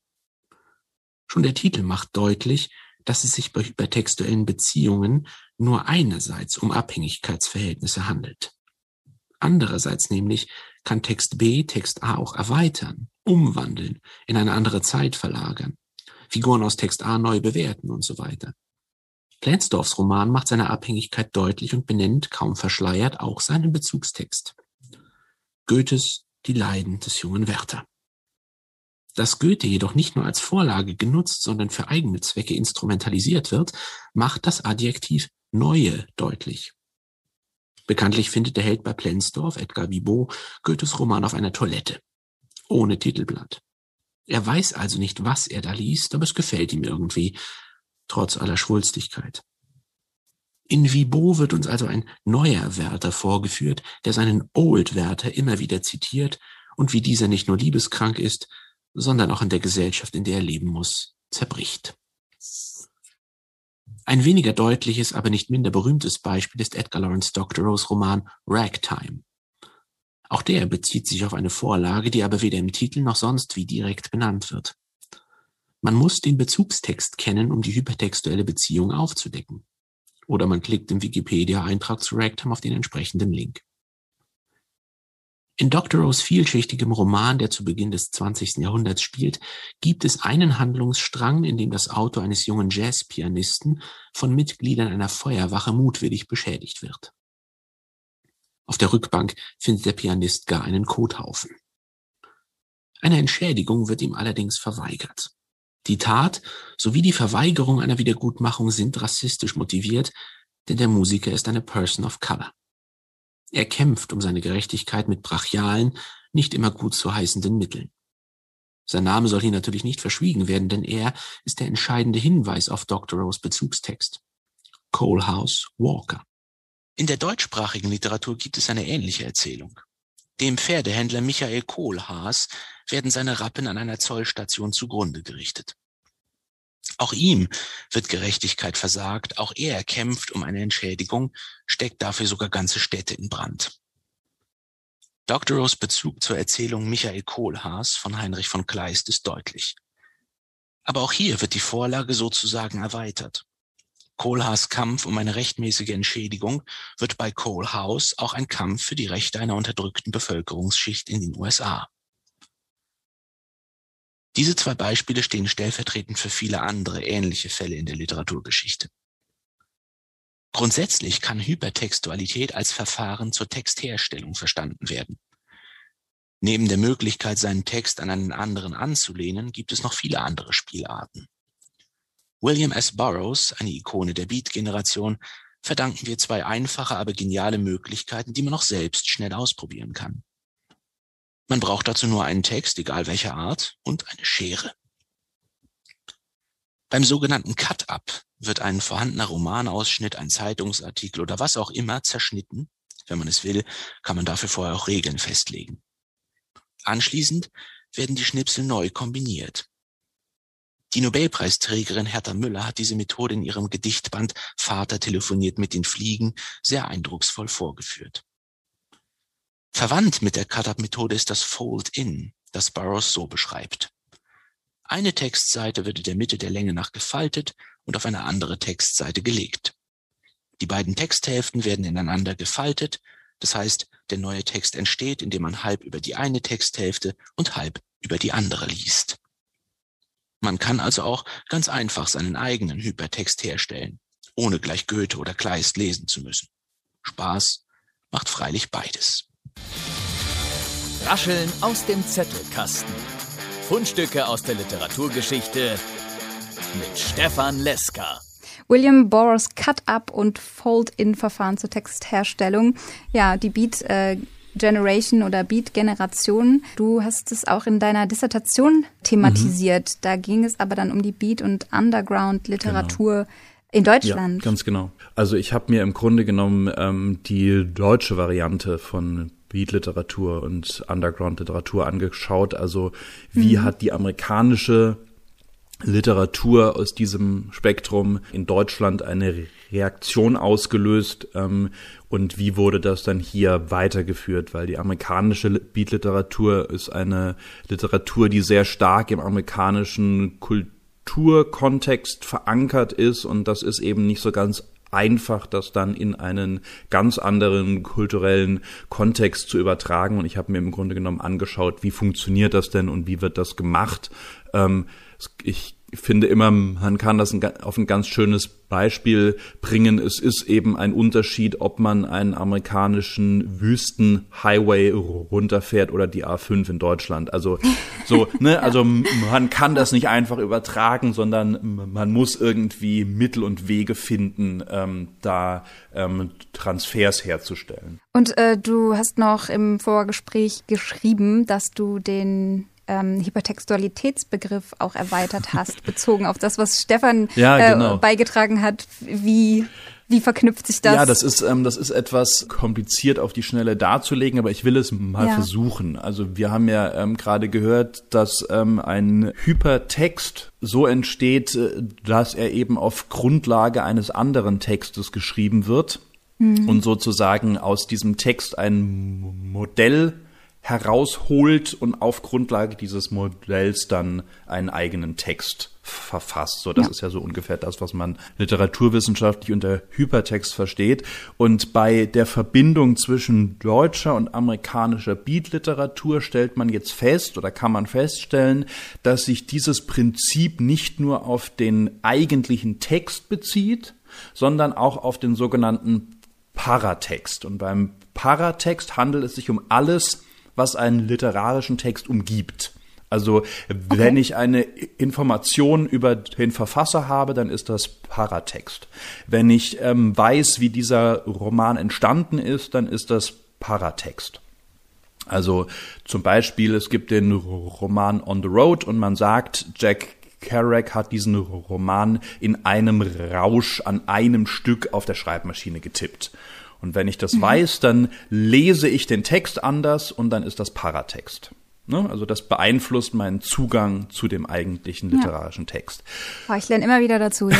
Schon der Titel macht deutlich, dass es sich bei hypertextuellen Beziehungen nur einerseits um Abhängigkeitsverhältnisse handelt. Andererseits nämlich kann Text B Text A auch erweitern, umwandeln, in eine andere Zeit verlagern, Figuren aus Text A neu bewerten und so weiter. Plansdorfs Roman macht seine Abhängigkeit deutlich und benennt, kaum verschleiert, auch seinen Bezugstext. Goethes Die Leiden des jungen Werther. Dass Goethe jedoch nicht nur als Vorlage genutzt, sondern für eigene Zwecke instrumentalisiert wird, macht das Adjektiv neue deutlich. Bekanntlich findet der Held bei Plensdorf, Edgar Vibot, Goethes Roman auf einer Toilette. Ohne Titelblatt. Er weiß also nicht, was er da liest, aber es gefällt ihm irgendwie, trotz aller Schwulstigkeit. In Vibot wird uns also ein neuer Werther vorgeführt, der seinen Old Werther immer wieder zitiert und wie dieser nicht nur liebeskrank ist, sondern auch in der Gesellschaft, in der er leben muss, zerbricht. Ein weniger deutliches, aber nicht minder berühmtes Beispiel ist Edgar Lawrence Doctorow's Roman Ragtime. Auch der bezieht sich auf eine Vorlage, die aber weder im Titel noch sonst wie direkt benannt wird. Man muss den Bezugstext kennen, um die hypertextuelle Beziehung aufzudecken. Oder man klickt im Wikipedia-Eintrag zu Ragtime auf den entsprechenden Link. In Dr. Rose vielschichtigem Roman, der zu Beginn des 20. Jahrhunderts spielt, gibt es einen Handlungsstrang, in dem das Auto eines jungen Jazzpianisten von Mitgliedern einer Feuerwache mutwillig beschädigt wird. Auf der Rückbank findet der Pianist gar einen Kothaufen. Eine Entschädigung wird ihm allerdings verweigert. Die Tat sowie die Verweigerung einer Wiedergutmachung sind rassistisch motiviert, denn der Musiker ist eine Person of Color. Er kämpft um seine Gerechtigkeit mit brachialen, nicht immer gut zu heißenden Mitteln. Sein Name soll hier natürlich nicht verschwiegen werden, denn er ist der entscheidende Hinweis auf Dr. Rose Bezugstext. Coalhouse Walker. In der deutschsprachigen Literatur gibt es eine ähnliche Erzählung. Dem Pferdehändler Michael Kohlhaas werden seine Rappen an einer Zollstation zugrunde gerichtet. Auch ihm wird Gerechtigkeit versagt, auch er kämpft um eine Entschädigung, steckt dafür sogar ganze Städte in Brand. Dr. Rose Bezug zur Erzählung Michael Kohlhaas von Heinrich von Kleist ist deutlich. Aber auch hier wird die Vorlage sozusagen erweitert. Kohlhaas Kampf um eine rechtmäßige Entschädigung wird bei Kohlhaus auch ein Kampf für die Rechte einer unterdrückten Bevölkerungsschicht in den USA. Diese zwei Beispiele stehen stellvertretend für viele andere ähnliche Fälle in der Literaturgeschichte. Grundsätzlich kann Hypertextualität als Verfahren zur Textherstellung verstanden werden. Neben der Möglichkeit, seinen Text an einen anderen anzulehnen, gibt es noch viele andere Spielarten. William S. Burroughs, eine Ikone der Beat-Generation, verdanken wir zwei einfache, aber geniale Möglichkeiten, die man auch selbst schnell ausprobieren kann. Man braucht dazu nur einen Text, egal welcher Art, und eine Schere. Beim sogenannten Cut-Up wird ein vorhandener Romanausschnitt, ein Zeitungsartikel oder was auch immer zerschnitten. Wenn man es will, kann man dafür vorher auch Regeln festlegen. Anschließend werden die Schnipsel neu kombiniert. Die Nobelpreisträgerin Hertha Müller hat diese Methode in ihrem Gedichtband Vater telefoniert mit den Fliegen sehr eindrucksvoll vorgeführt. Verwandt mit der Cut-Up-Methode ist das Fold-In, das Burroughs so beschreibt. Eine Textseite wird in der Mitte der Länge nach gefaltet und auf eine andere Textseite gelegt. Die beiden Texthälften werden ineinander gefaltet, das heißt, der neue Text entsteht, indem man halb über die eine Texthälfte und halb über die andere liest. Man kann also auch ganz einfach seinen eigenen Hypertext herstellen, ohne gleich Goethe oder Kleist lesen zu müssen. Spaß macht freilich beides. Rascheln aus dem Zettelkasten. Fundstücke aus der Literaturgeschichte mit Stefan Leska. William Burroughs Cut-Up und Fold-In-Verfahren zur Textherstellung. Ja, die Beat äh, Generation oder Beat Generation. Du hast es auch in deiner Dissertation thematisiert. Mhm. Da ging es aber dann um die Beat- und Underground-Literatur. Genau. In Deutschland. Ja, ganz genau. Also ich habe mir im Grunde genommen ähm, die deutsche Variante von Beat-Literatur und Underground-Literatur angeschaut. Also wie mhm. hat die amerikanische Literatur aus diesem Spektrum in Deutschland eine Reaktion ausgelöst ähm, und wie wurde das dann hier weitergeführt? Weil die amerikanische Beat-Literatur ist eine Literatur, die sehr stark im amerikanischen Kulturkontext verankert ist und das ist eben nicht so ganz einfach, das dann in einen ganz anderen kulturellen Kontext zu übertragen. Und ich habe mir im Grunde genommen angeschaut, wie funktioniert das denn und wie wird das gemacht. Ähm, ich finde immer, man kann das auf ein ganz schönes Beispiel bringen. Es ist eben ein Unterschied, ob man einen amerikanischen Wüstenhighway runterfährt oder die A5 in Deutschland. Also so, (laughs) ne, also man kann das nicht einfach übertragen, sondern man muss irgendwie Mittel und Wege finden, ähm, da ähm, Transfers herzustellen. Und äh, du hast noch im Vorgespräch geschrieben, dass du den ähm, Hypertextualitätsbegriff auch erweitert hast, bezogen auf das, was Stefan (laughs) ja, genau. äh, beigetragen hat. Wie wie verknüpft sich das? Ja, das ist, ähm, das ist etwas kompliziert auf die Schnelle darzulegen, aber ich will es mal ja. versuchen. Also wir haben ja ähm, gerade gehört, dass ähm, ein Hypertext so entsteht, äh, dass er eben auf Grundlage eines anderen Textes geschrieben wird mhm. und sozusagen aus diesem Text ein Modell herausholt und auf Grundlage dieses Modells dann einen eigenen Text verfasst. So, das ja. ist ja so ungefähr das, was man literaturwissenschaftlich unter Hypertext versteht. Und bei der Verbindung zwischen deutscher und amerikanischer Beat-Literatur stellt man jetzt fest oder kann man feststellen, dass sich dieses Prinzip nicht nur auf den eigentlichen Text bezieht, sondern auch auf den sogenannten Paratext. Und beim Paratext handelt es sich um alles, was einen literarischen Text umgibt. Also wenn okay. ich eine Information über den Verfasser habe, dann ist das Paratext. Wenn ich ähm, weiß, wie dieser Roman entstanden ist, dann ist das Paratext. Also zum Beispiel, es gibt den Roman On the Road und man sagt, Jack Kerouac hat diesen Roman in einem Rausch an einem Stück auf der Schreibmaschine getippt. Und wenn ich das mhm. weiß, dann lese ich den Text anders und dann ist das Paratext. Ne? Also das beeinflusst meinen Zugang zu dem eigentlichen literarischen ja. Text. Oh, ich lerne immer wieder dazu. Ja.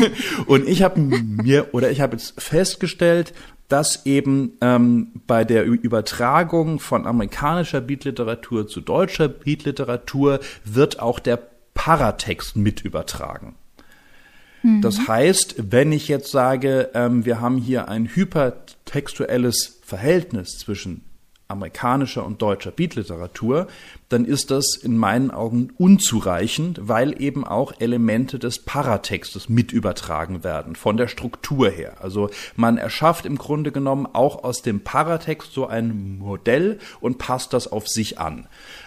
(laughs) und ich habe mir oder ich habe jetzt festgestellt, dass eben ähm, bei der Übertragung von amerikanischer Beatliteratur zu deutscher Beatliteratur wird auch der Paratext mit übertragen. Mhm. Das heißt, wenn ich jetzt sage, ähm, wir haben hier ein hypertextuelles Verhältnis zwischen amerikanischer und deutscher Beatliteratur, dann ist das in meinen Augen unzureichend, weil eben auch Elemente des Paratextes mit übertragen werden, von der Struktur her. Also man erschafft im Grunde genommen auch aus dem Paratext so ein Modell und passt das auf sich an.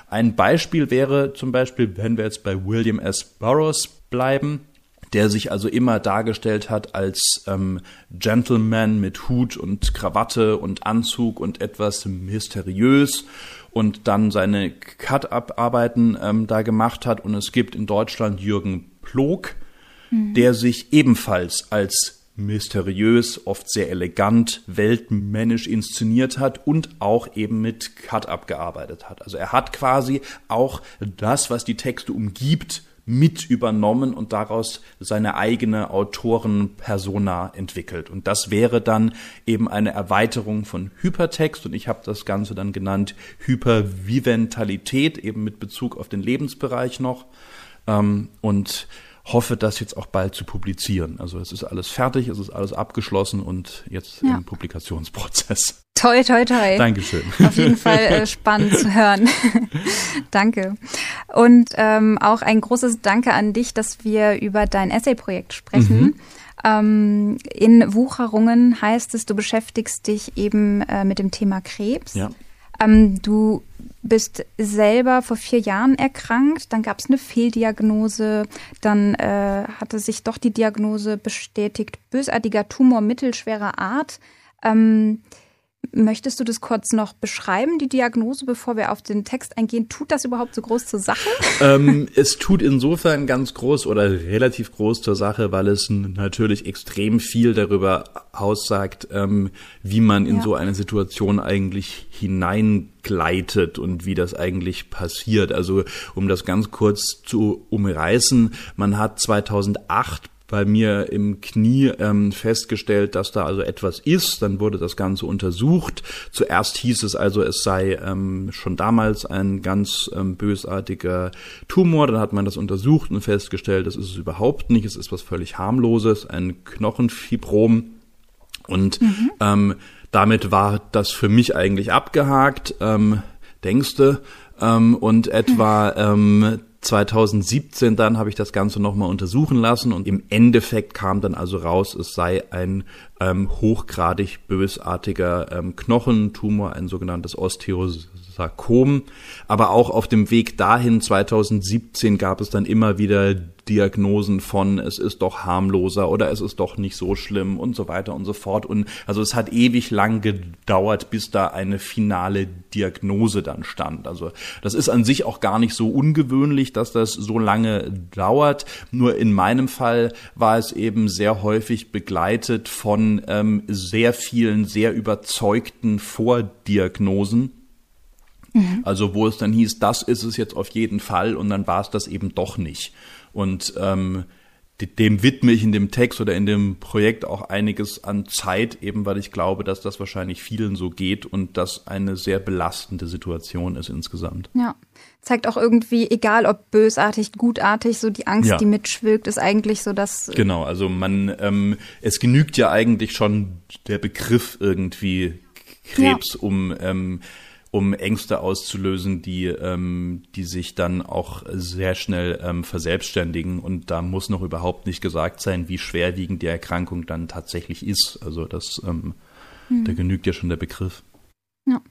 Ein Beispiel wäre zum Beispiel, wenn wir jetzt bei William S. Burroughs bleiben, der sich also immer dargestellt hat als ähm, Gentleman mit Hut und Krawatte und Anzug und etwas mysteriös und dann seine Cut-Up-Arbeiten ähm, da gemacht hat. Und es gibt in Deutschland Jürgen Plog, mhm. der sich ebenfalls als mysteriös, oft sehr elegant, weltmännisch inszeniert hat und auch eben mit Cut-Up gearbeitet hat. Also er hat quasi auch das, was die Texte umgibt, mit übernommen und daraus seine eigene Autorenpersona entwickelt. Und das wäre dann eben eine Erweiterung von Hypertext und ich habe das Ganze dann genannt Hyperviventalität, eben mit Bezug auf den Lebensbereich noch. Ähm, und hoffe, das jetzt auch bald zu publizieren. Also es ist alles fertig, es ist alles abgeschlossen und jetzt ja. im Publikationsprozess. Toi, toi, toi. Dankeschön. Auf jeden Fall äh, (laughs) spannend zu hören. (laughs) Danke. Und ähm, auch ein großes Danke an dich, dass wir über dein Essay-Projekt sprechen. Mhm. Ähm, in Wucherungen heißt es, du beschäftigst dich eben äh, mit dem Thema Krebs. Ja. Ähm, du bist selber vor vier Jahren erkrankt, dann gab es eine Fehldiagnose, dann äh, hatte sich doch die Diagnose bestätigt, bösartiger Tumor mittelschwerer Art. Ähm, Möchtest du das kurz noch beschreiben, die Diagnose, bevor wir auf den Text eingehen? Tut das überhaupt so groß zur Sache? (laughs) Ähm, es tut insofern ganz groß oder relativ groß zur Sache, weil es natürlich extrem viel darüber aussagt, ähm, wie man in ja. so eine Situation eigentlich hineingleitet und wie das eigentlich passiert. Also um das ganz kurz zu umreißen, man hat 2008 bei mir im Knie ähm, festgestellt, dass da also etwas ist. Dann wurde das Ganze untersucht. Zuerst hieß es also, es sei ähm, schon damals ein ganz ähm, bösartiger Tumor. Dann hat man das untersucht und festgestellt, das ist es überhaupt nicht. Es ist was völlig harmloses, ein Knochenfibrom. Und mhm. ähm, damit war das für mich eigentlich abgehakt, ähm, denkste. Ähm, und etwa (laughs) ähm, 2017 dann habe ich das Ganze nochmal untersuchen lassen und im Endeffekt kam dann also raus, es sei ein ähm, hochgradig bösartiger ähm, Knochentumor, ein sogenanntes Osteosarkom. Aber auch auf dem Weg dahin 2017 gab es dann immer wieder Diagnosen von es ist doch harmloser oder es ist doch nicht so schlimm und so weiter und so fort. Und also es hat ewig lang gedauert, bis da eine finale Diagnose dann stand. Also das ist an sich auch gar nicht so ungewöhnlich, dass das so lange dauert. Nur in meinem Fall war es eben sehr häufig begleitet von ähm, sehr vielen, sehr überzeugten Vordiagnosen. Mhm. Also wo es dann hieß, das ist es jetzt auf jeden Fall und dann war es das eben doch nicht. Und ähm, dem widme ich in dem Text oder in dem Projekt auch einiges an Zeit, eben weil ich glaube, dass das wahrscheinlich vielen so geht und das eine sehr belastende Situation ist insgesamt. Ja, zeigt auch irgendwie, egal ob bösartig, gutartig, so die Angst, ja. die mitschwilgt, ist eigentlich so, dass. Genau, also man, ähm, es genügt ja eigentlich schon der Begriff irgendwie Krebs, ja. um ähm, um Ängste auszulösen, die, ähm, die sich dann auch sehr schnell ähm, verselbstständigen. Und da muss noch überhaupt nicht gesagt sein, wie schwerwiegend die Erkrankung dann tatsächlich ist. Also das, ähm, mhm. da genügt ja schon der Begriff. Ja.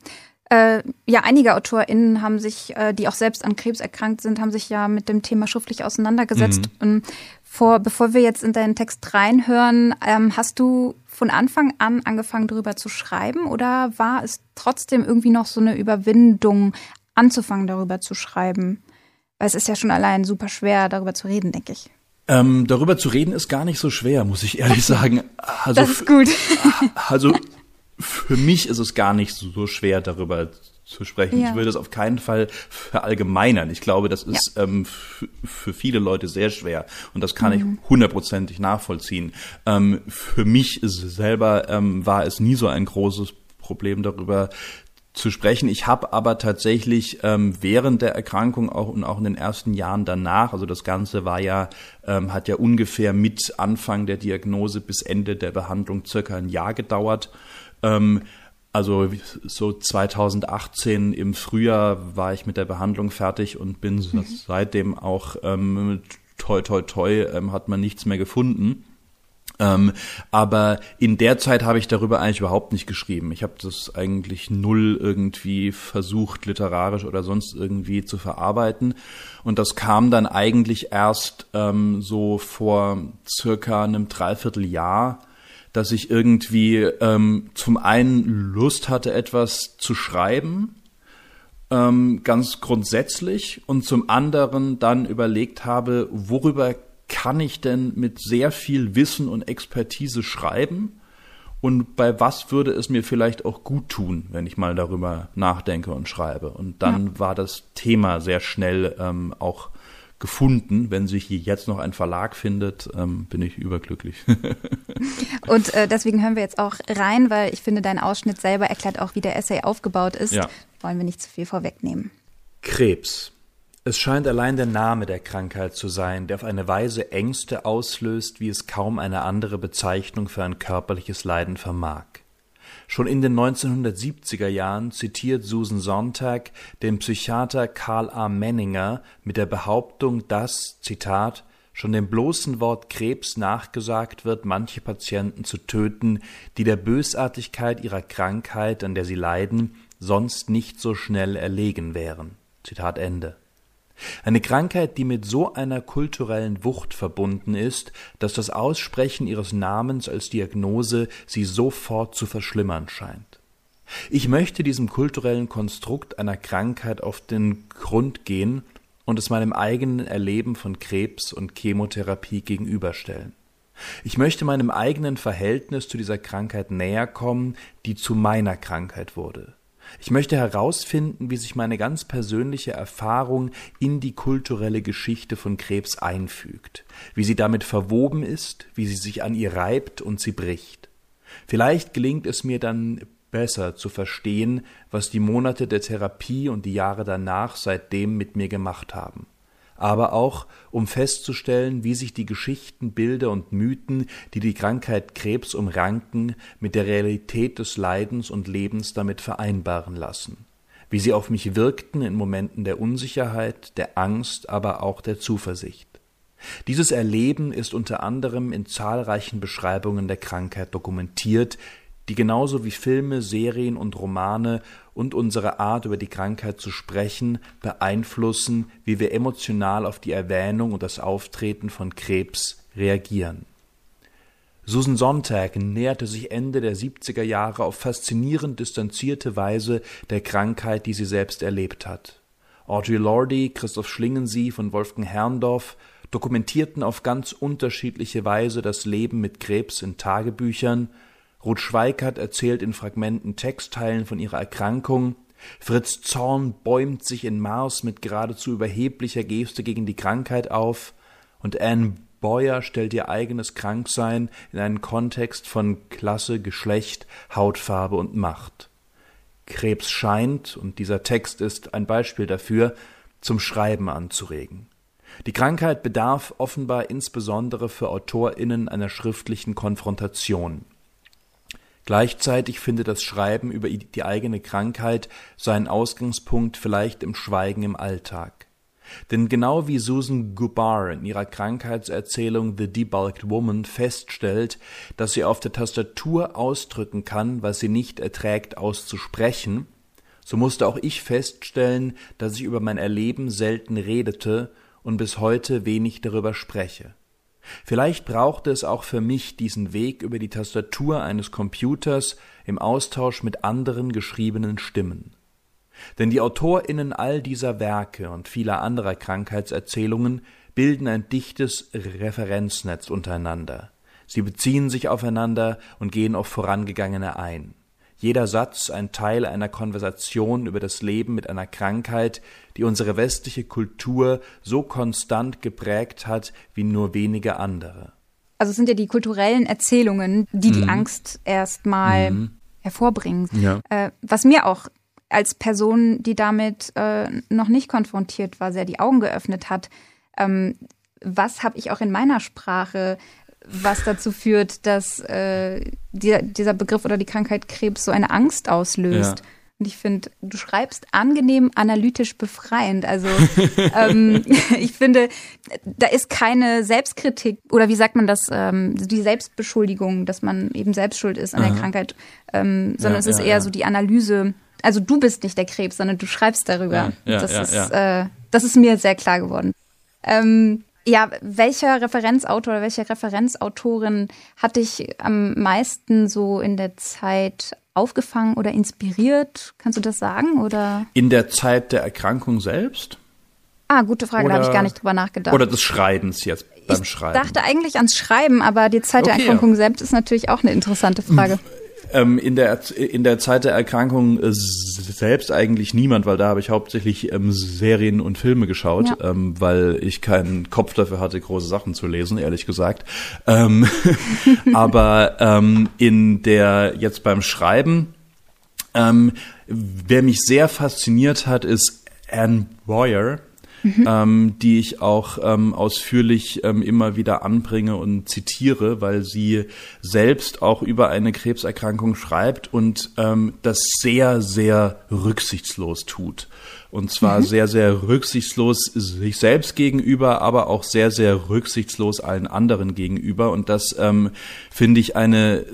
Äh, ja, einige AutorInnen haben sich, äh, die auch selbst an Krebs erkrankt sind, haben sich ja mit dem Thema schriftlich auseinandergesetzt. Mhm. Ähm, vor, bevor wir jetzt in deinen Text reinhören, ähm, hast du von Anfang an angefangen, darüber zu schreiben oder war es trotzdem irgendwie noch so eine Überwindung, anzufangen, darüber zu schreiben? Weil es ist ja schon allein super schwer, darüber zu reden, denke ich. Ähm, darüber zu reden ist gar nicht so schwer, muss ich ehrlich sagen. Also, das ist gut. Also für mich ist es gar nicht so schwer, darüber zu sprechen. Ja. Ich will das auf keinen Fall verallgemeinern. Ich glaube, das ist ja. ähm, für viele Leute sehr schwer und das kann mhm. ich hundertprozentig nachvollziehen. Ähm, für mich selber ähm, war es nie so ein großes Problem darüber zu sprechen. Ich habe aber tatsächlich ähm, während der Erkrankung auch und auch in den ersten Jahren danach, also das Ganze war ja, ähm, hat ja ungefähr mit Anfang der Diagnose bis Ende der Behandlung circa ein Jahr gedauert. Ähm, also so 2018 im Frühjahr war ich mit der Behandlung fertig und bin mhm. seitdem auch ähm, toi toi toi ähm, hat man nichts mehr gefunden. Ähm, aber in der Zeit habe ich darüber eigentlich überhaupt nicht geschrieben. Ich habe das eigentlich null irgendwie versucht, literarisch oder sonst irgendwie zu verarbeiten. Und das kam dann eigentlich erst ähm, so vor circa einem Dreivierteljahr dass ich irgendwie ähm, zum einen Lust hatte, etwas zu schreiben, ähm, ganz grundsätzlich, und zum anderen dann überlegt habe, worüber kann ich denn mit sehr viel Wissen und Expertise schreiben? Und bei was würde es mir vielleicht auch gut tun, wenn ich mal darüber nachdenke und schreibe? Und dann ja. war das Thema sehr schnell ähm, auch gefunden. Wenn sich jetzt noch ein Verlag findet, ähm, bin ich überglücklich. (laughs) Und äh, deswegen hören wir jetzt auch rein, weil ich finde, dein Ausschnitt selber erklärt auch, wie der Essay aufgebaut ist. Ja. Wollen wir nicht zu viel vorwegnehmen. Krebs. Es scheint allein der Name der Krankheit zu sein, der auf eine Weise Ängste auslöst, wie es kaum eine andere Bezeichnung für ein körperliches Leiden vermag. Schon in den 1970er Jahren zitiert Susan Sontag den Psychiater Karl A. Menninger mit der Behauptung, dass, Zitat, schon dem bloßen Wort Krebs nachgesagt wird, manche Patienten zu töten, die der Bösartigkeit ihrer Krankheit, an der sie leiden, sonst nicht so schnell erlegen wären. Zitat Ende. Eine Krankheit, die mit so einer kulturellen Wucht verbunden ist, dass das Aussprechen ihres Namens als Diagnose sie sofort zu verschlimmern scheint. Ich möchte diesem kulturellen Konstrukt einer Krankheit auf den Grund gehen und es meinem eigenen Erleben von Krebs und Chemotherapie gegenüberstellen. Ich möchte meinem eigenen Verhältnis zu dieser Krankheit näher kommen, die zu meiner Krankheit wurde. Ich möchte herausfinden, wie sich meine ganz persönliche Erfahrung in die kulturelle Geschichte von Krebs einfügt, wie sie damit verwoben ist, wie sie sich an ihr reibt und sie bricht. Vielleicht gelingt es mir dann besser zu verstehen, was die Monate der Therapie und die Jahre danach seitdem mit mir gemacht haben aber auch um festzustellen, wie sich die Geschichten, Bilder und Mythen, die die Krankheit Krebs umranken, mit der Realität des Leidens und Lebens damit vereinbaren lassen, wie sie auf mich wirkten in Momenten der Unsicherheit, der Angst, aber auch der Zuversicht. Dieses Erleben ist unter anderem in zahlreichen Beschreibungen der Krankheit dokumentiert, die genauso wie Filme, Serien und Romane und unsere Art über die Krankheit zu sprechen beeinflussen, wie wir emotional auf die Erwähnung und das Auftreten von Krebs reagieren. Susan Sontag näherte sich Ende der 70er Jahre auf faszinierend distanzierte Weise der Krankheit, die sie selbst erlebt hat. Audrey Lordy, Christoph Schlingensief und Wolfgang Herrndorf dokumentierten auf ganz unterschiedliche Weise das Leben mit Krebs in Tagebüchern, Ruth Schweikert erzählt in Fragmenten Textteilen von ihrer Erkrankung, Fritz Zorn bäumt sich in Mars mit geradezu überheblicher Geste gegen die Krankheit auf, und Anne Boyer stellt ihr eigenes Kranksein in einen Kontext von Klasse, Geschlecht, Hautfarbe und Macht. Krebs scheint, und dieser Text ist ein Beispiel dafür, zum Schreiben anzuregen. Die Krankheit bedarf offenbar insbesondere für AutorInnen einer schriftlichen Konfrontation. Gleichzeitig findet das Schreiben über die eigene Krankheit seinen Ausgangspunkt vielleicht im Schweigen im Alltag. Denn genau wie Susan Gubar in ihrer Krankheitserzählung The Debulked Woman feststellt, dass sie auf der Tastatur ausdrücken kann, was sie nicht erträgt auszusprechen, so musste auch ich feststellen, dass ich über mein Erleben selten redete und bis heute wenig darüber spreche. Vielleicht brauchte es auch für mich diesen Weg über die Tastatur eines Computers im Austausch mit anderen geschriebenen Stimmen. Denn die AutorInnen all dieser Werke und vieler anderer Krankheitserzählungen bilden ein dichtes Referenznetz untereinander. Sie beziehen sich aufeinander und gehen auf vorangegangene ein jeder Satz ein Teil einer Konversation über das Leben mit einer Krankheit, die unsere westliche Kultur so konstant geprägt hat wie nur wenige andere. Also es sind ja die kulturellen Erzählungen, die mhm. die Angst erstmal mhm. hervorbringen. Ja. Äh, was mir auch als Person, die damit äh, noch nicht konfrontiert war, sehr die Augen geöffnet hat. Ähm, was habe ich auch in meiner Sprache was dazu führt, dass äh, dieser, dieser Begriff oder die Krankheit Krebs so eine Angst auslöst. Ja. Und ich finde, du schreibst angenehm analytisch befreiend. Also (laughs) ähm, (laughs) ich finde, da ist keine Selbstkritik oder wie sagt man das, ähm, die Selbstbeschuldigung, dass man eben selbst schuld ist an Aha. der Krankheit, ähm, sondern ja, es ist ja, eher so die Analyse. Also du bist nicht der Krebs, sondern du schreibst darüber. das, ist, äh, das ist mir sehr klar geworden. Ähm, ja, welcher Referenzautor oder welche Referenzautorin hat dich am meisten so in der Zeit aufgefangen oder inspiriert? Kannst du das sagen? Oder? In der Zeit der Erkrankung selbst? Ah, gute Frage, da habe ich gar nicht drüber nachgedacht. Oder des Schreibens jetzt beim ich Schreiben. Ich dachte eigentlich ans Schreiben, aber die Zeit okay, der Erkrankung selbst ist natürlich auch eine interessante Frage. Ähm, in, der, in der Zeit der Erkrankung äh, selbst eigentlich niemand, weil da habe ich hauptsächlich ähm, Serien und Filme geschaut, ja. ähm, weil ich keinen Kopf dafür hatte, große Sachen zu lesen, ehrlich gesagt. Ähm, (laughs) aber ähm, in der jetzt beim Schreiben, ähm, wer mich sehr fasziniert hat, ist Anne Boyer mhm. ähm, die ich auch ähm, ausführlich ähm, immer wieder anbringe und zitiere, weil sie selbst auch über eine Krebserkrankung schreibt und ähm, das sehr, sehr rücksichtslos tut. Und zwar mhm. sehr, sehr rücksichtslos sich selbst gegenüber, aber auch sehr, sehr rücksichtslos allen anderen gegenüber. Und das ähm, finde ich eine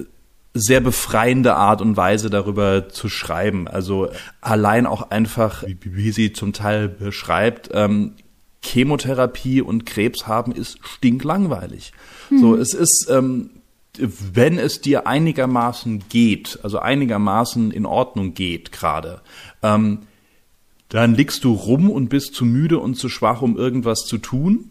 sehr befreiende Art und Weise darüber zu schreiben. Also allein auch einfach, wie, wie sie zum Teil beschreibt, ähm, Chemotherapie und Krebs haben ist stinklangweilig. Mhm. So, es ist, ähm, wenn es dir einigermaßen geht, also einigermaßen in Ordnung geht gerade, ähm, dann liegst du rum und bist zu müde und zu schwach, um irgendwas zu tun.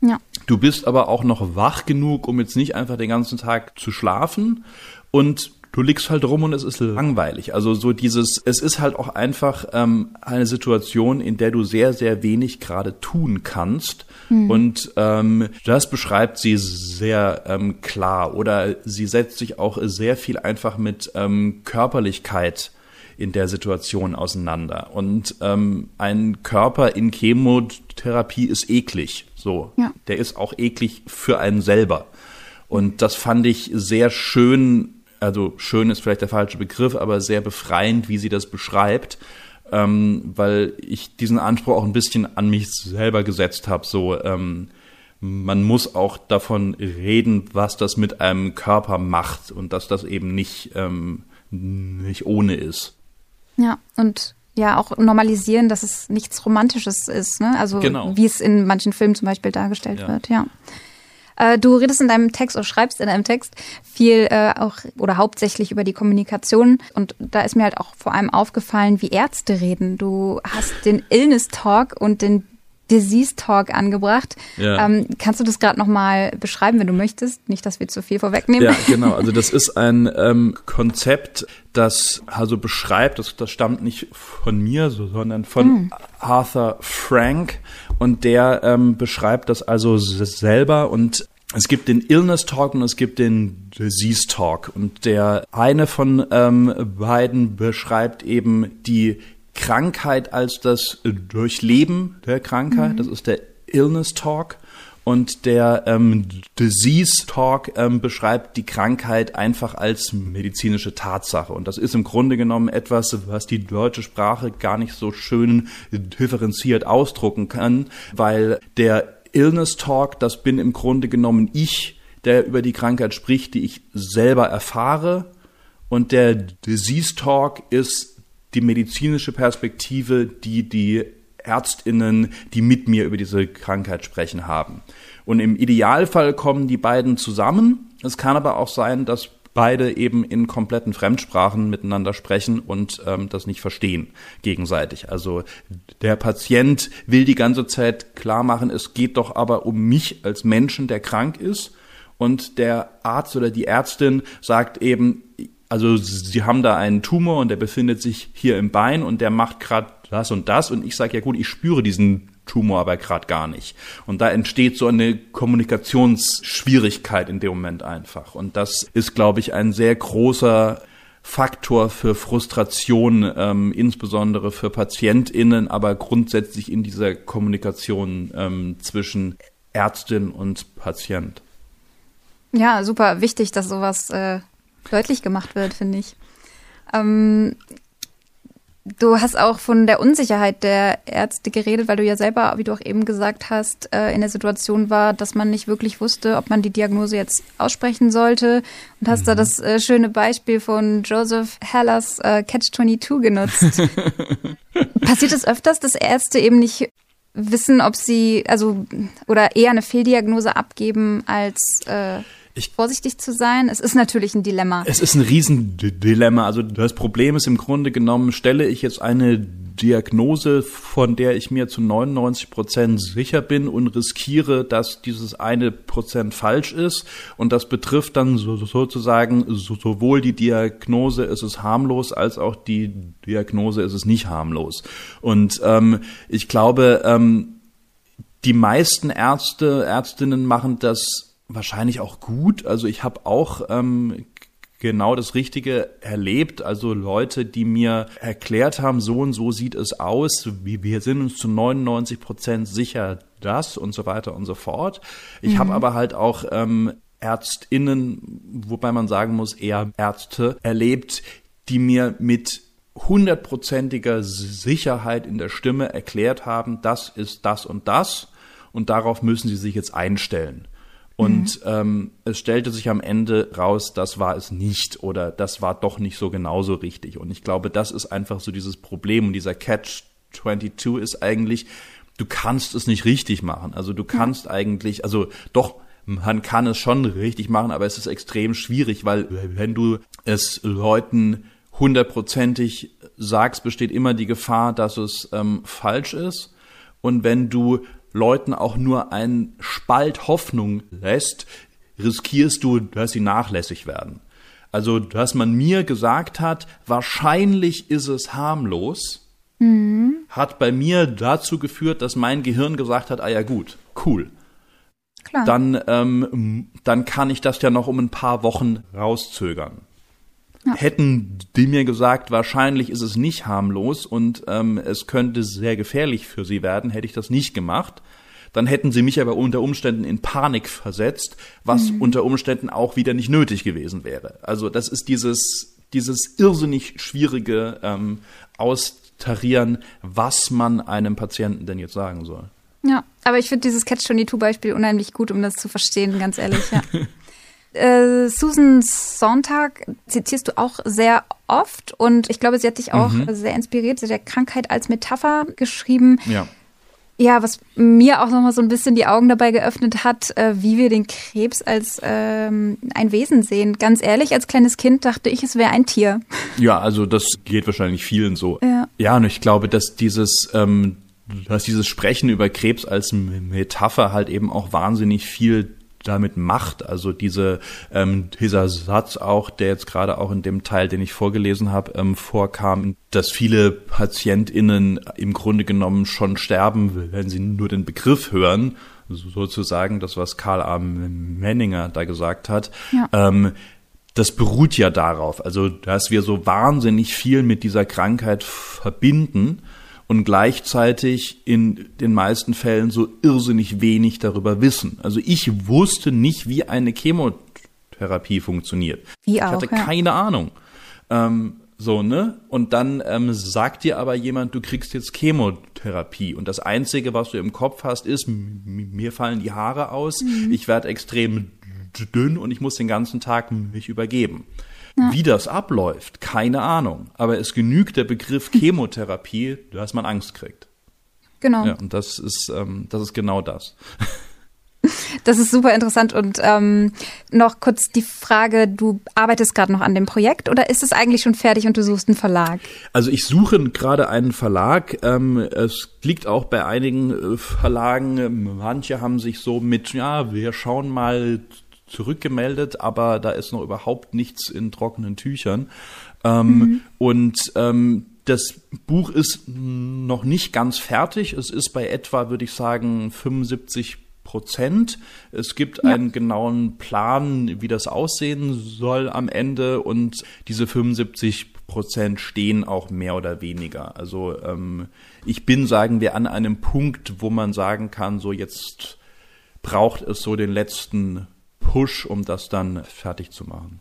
Ja. Du bist aber auch noch wach genug, um jetzt nicht einfach den ganzen Tag zu schlafen. Und du liegst halt rum und es ist langweilig. Also so dieses, es ist halt auch einfach ähm, eine Situation, in der du sehr, sehr wenig gerade tun kannst. Mhm. Und ähm, das beschreibt sie sehr ähm, klar. Oder sie setzt sich auch sehr viel einfach mit ähm, Körperlichkeit in der Situation auseinander. Und ähm, ein Körper in Chemotherapie ist eklig. So, ja. der ist auch eklig für einen selber. Und das fand ich sehr schön also schön ist vielleicht der falsche Begriff, aber sehr befreiend, wie sie das beschreibt, ähm, weil ich diesen Anspruch auch ein bisschen an mich selber gesetzt habe. So, ähm, man muss auch davon reden, was das mit einem Körper macht und dass das eben nicht, ähm, nicht ohne ist. Ja, und ja auch normalisieren, dass es nichts Romantisches ist, ne? Also genau. wie es in manchen Filmen zum Beispiel dargestellt ja. wird, ja. Äh, du redest in deinem Text oder schreibst in deinem Text viel äh, auch oder hauptsächlich über die Kommunikation. Und da ist mir halt auch vor allem aufgefallen, wie Ärzte reden. Du hast den Illness Talk und den Disease Talk angebracht. Ja. Ähm, kannst du das gerade nochmal beschreiben, wenn du möchtest? Nicht, dass wir zu viel vorwegnehmen. Ja, genau. Also das ist ein ähm, Konzept, das also beschreibt, das, das stammt nicht von mir, so, sondern von hm. Arthur Frank und der ähm, beschreibt das also selber und es gibt den Illness Talk und es gibt den Disease Talk. Und der eine von ähm, beiden beschreibt eben die Krankheit als das Durchleben der Krankheit. Mhm. Das ist der Illness Talk. Und der ähm, Disease Talk ähm, beschreibt die Krankheit einfach als medizinische Tatsache. Und das ist im Grunde genommen etwas, was die deutsche Sprache gar nicht so schön differenziert ausdrucken kann, weil der Illness Talk, das bin im Grunde genommen ich, der über die Krankheit spricht, die ich selber erfahre. Und der Disease Talk ist die medizinische Perspektive, die die Ärztinnen, die mit mir über diese Krankheit sprechen, haben. Und im Idealfall kommen die beiden zusammen. Es kann aber auch sein, dass beide eben in kompletten Fremdsprachen miteinander sprechen und ähm, das nicht verstehen gegenseitig. Also der Patient will die ganze Zeit klar machen, es geht doch aber um mich als Menschen, der krank ist. Und der Arzt oder die Ärztin sagt eben, also sie haben da einen Tumor und der befindet sich hier im Bein und der macht gerade das und das und ich sage ja gut, ich spüre diesen Tumor aber gerade gar nicht. Und da entsteht so eine Kommunikationsschwierigkeit in dem Moment einfach. Und das ist, glaube ich, ein sehr großer Faktor für Frustration, ähm, insbesondere für PatientInnen, aber grundsätzlich in dieser Kommunikation ähm, zwischen Ärztin und Patient. Ja, super wichtig, dass sowas äh, deutlich gemacht wird, finde ich. Ähm, du hast auch von der Unsicherheit der Ärzte geredet, weil du ja selber, wie du auch eben gesagt hast, äh, in der Situation war, dass man nicht wirklich wusste, ob man die Diagnose jetzt aussprechen sollte. Und hast mhm. da das äh, schöne Beispiel von Joseph Hellers äh, Catch-22 genutzt. (laughs) Passiert es öfters, dass Ärzte eben nicht wissen, ob sie, also, oder eher eine Fehldiagnose abgeben als äh, ich, vorsichtig zu sein. Es ist natürlich ein Dilemma. Es ist ein Riesendilemma. Also das Problem ist im Grunde genommen, stelle ich jetzt eine Diagnose, von der ich mir zu 99 Prozent sicher bin und riskiere, dass dieses eine Prozent falsch ist. Und das betrifft dann so, sozusagen sowohl die Diagnose, ist es harmlos, als auch die Diagnose, ist es nicht harmlos. Und ähm, ich glaube, ähm, die meisten Ärzte, Ärztinnen machen das wahrscheinlich auch gut. Also ich habe auch ähm, genau das Richtige erlebt. Also Leute, die mir erklärt haben, so und so sieht es aus. Wir sind uns zu 99 Prozent sicher das und so weiter und so fort. Ich mhm. habe aber halt auch ähm, Ärztinnen, wobei man sagen muss, eher Ärzte erlebt, die mir mit hundertprozentiger Sicherheit in der Stimme erklärt haben, das ist das und das und darauf müssen sie sich jetzt einstellen. Und mhm. ähm, es stellte sich am Ende raus, das war es nicht oder das war doch nicht so genauso richtig. Und ich glaube, das ist einfach so dieses Problem und dieser Catch 22 ist eigentlich, du kannst es nicht richtig machen. Also du kannst mhm. eigentlich, also doch, man kann es schon richtig machen, aber es ist extrem schwierig, weil wenn du es Leuten hundertprozentig sagst, besteht immer die Gefahr, dass es ähm, falsch ist. Und wenn du Leuten auch nur einen Spalt Hoffnung lässt, riskierst du, dass sie nachlässig werden. Also, dass man mir gesagt hat, wahrscheinlich ist es harmlos, mhm. hat bei mir dazu geführt, dass mein Gehirn gesagt hat, ah ja gut, cool. Klar. Dann, ähm, dann kann ich das ja noch um ein paar Wochen rauszögern. Ja. Hätten die mir gesagt, wahrscheinlich ist es nicht harmlos und ähm, es könnte sehr gefährlich für sie werden, hätte ich das nicht gemacht. Dann hätten sie mich aber unter Umständen in Panik versetzt, was mhm. unter Umständen auch wieder nicht nötig gewesen wäre. Also das ist dieses, dieses irrsinnig schwierige ähm, Austarieren, was man einem Patienten denn jetzt sagen soll. Ja, aber ich finde dieses Catch-22-Beispiel unheimlich gut, um das zu verstehen, ganz ehrlich, ja. (laughs) Äh, Susan Sonntag zitierst du auch sehr oft und ich glaube, sie hat dich auch mhm. sehr inspiriert. Sie hat der Krankheit als Metapher geschrieben. Ja. Ja, was mir auch nochmal so ein bisschen die Augen dabei geöffnet hat, äh, wie wir den Krebs als ähm, ein Wesen sehen. Ganz ehrlich, als kleines Kind dachte ich, es wäre ein Tier. (laughs) Ja, also das geht wahrscheinlich vielen so. Ja, ja und ich glaube, dass dieses, ähm, dass dieses Sprechen über Krebs als Metapher halt eben auch wahnsinnig viel damit macht. Also diese ähm, dieser Satz auch, der jetzt gerade auch in dem Teil, den ich vorgelesen habe, ähm, vorkam, dass viele PatientInnen im Grunde genommen schon sterben, wenn sie nur den Begriff hören, sozusagen, das was Karl A. Menninger da gesagt hat. Ja. Ähm, das beruht ja darauf, also dass wir so wahnsinnig viel mit dieser Krankheit verbinden und gleichzeitig in den meisten Fällen so irrsinnig wenig darüber wissen. Also ich wusste nicht, wie eine Chemotherapie funktioniert. Wie auch, ich hatte ja. keine Ahnung. Ähm, so, ne? Und dann ähm, sagt dir aber jemand, du kriegst jetzt Chemotherapie. Und das Einzige, was du im Kopf hast, ist, mir fallen die Haare aus, mhm. ich werde extrem dünn und ich muss den ganzen Tag mich übergeben. Ja. Wie das abläuft, keine Ahnung. Aber es genügt der Begriff Chemotherapie, dass man Angst kriegt. Genau. Ja, und das ist, ähm, das ist genau das. (laughs) Das ist super interessant. Und ähm, noch kurz die Frage, du arbeitest gerade noch an dem Projekt oder ist es eigentlich schon fertig und du suchst einen Verlag? Also ich suche gerade einen Verlag. Ähm, es liegt auch bei einigen äh, Verlagen, manche haben sich so mit, ja, wir schauen mal zurückgemeldet, aber da ist noch überhaupt nichts in trockenen Tüchern. Ähm, mhm. Und ähm, das Buch ist noch nicht ganz fertig. Es ist bei etwa, würde ich sagen, 75 Prozent. Es gibt ja. einen genauen Plan, wie das aussehen soll am Ende und diese 75 Prozent stehen auch mehr oder weniger. Also ähm, ich bin, sagen wir, an einem Punkt, wo man sagen kann, so jetzt braucht es so den letzten Push, um das dann fertig zu machen.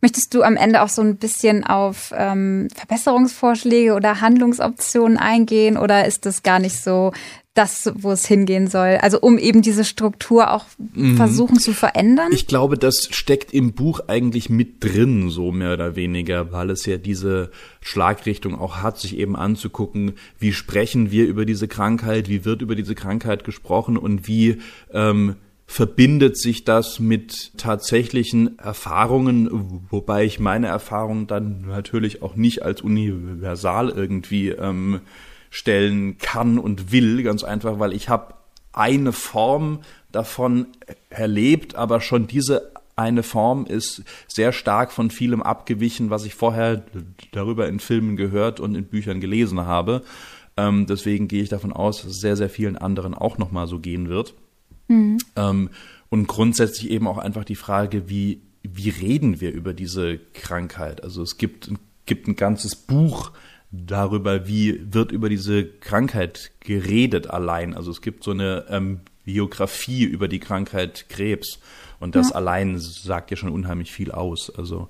Möchtest du am Ende auch so ein bisschen auf ähm, Verbesserungsvorschläge oder Handlungsoptionen eingehen oder ist das gar nicht so das, wo es hingehen soll? Also um eben diese Struktur auch mhm. versuchen zu verändern? Ich glaube, das steckt im Buch eigentlich mit drin, so mehr oder weniger, weil es ja diese Schlagrichtung auch hat, sich eben anzugucken, wie sprechen wir über diese Krankheit, wie wird über diese Krankheit gesprochen und wie ähm, verbindet sich das mit tatsächlichen Erfahrungen, wobei ich meine Erfahrungen dann natürlich auch nicht als universal irgendwie ähm, stellen kann und will, ganz einfach, weil ich habe eine Form davon erlebt, aber schon diese eine Form ist sehr stark von vielem abgewichen, was ich vorher darüber in Filmen gehört und in Büchern gelesen habe. Ähm, deswegen gehe ich davon aus, dass es sehr, sehr vielen anderen auch nochmal so gehen wird. Mhm. Ähm, und grundsätzlich eben auch einfach die Frage, wie, wie reden wir über diese Krankheit? Also es gibt, gibt ein ganzes Buch darüber, wie wird über diese Krankheit geredet allein. Also es gibt so eine ähm, Biografie über die Krankheit Krebs und das ja. allein sagt ja schon unheimlich viel aus. Also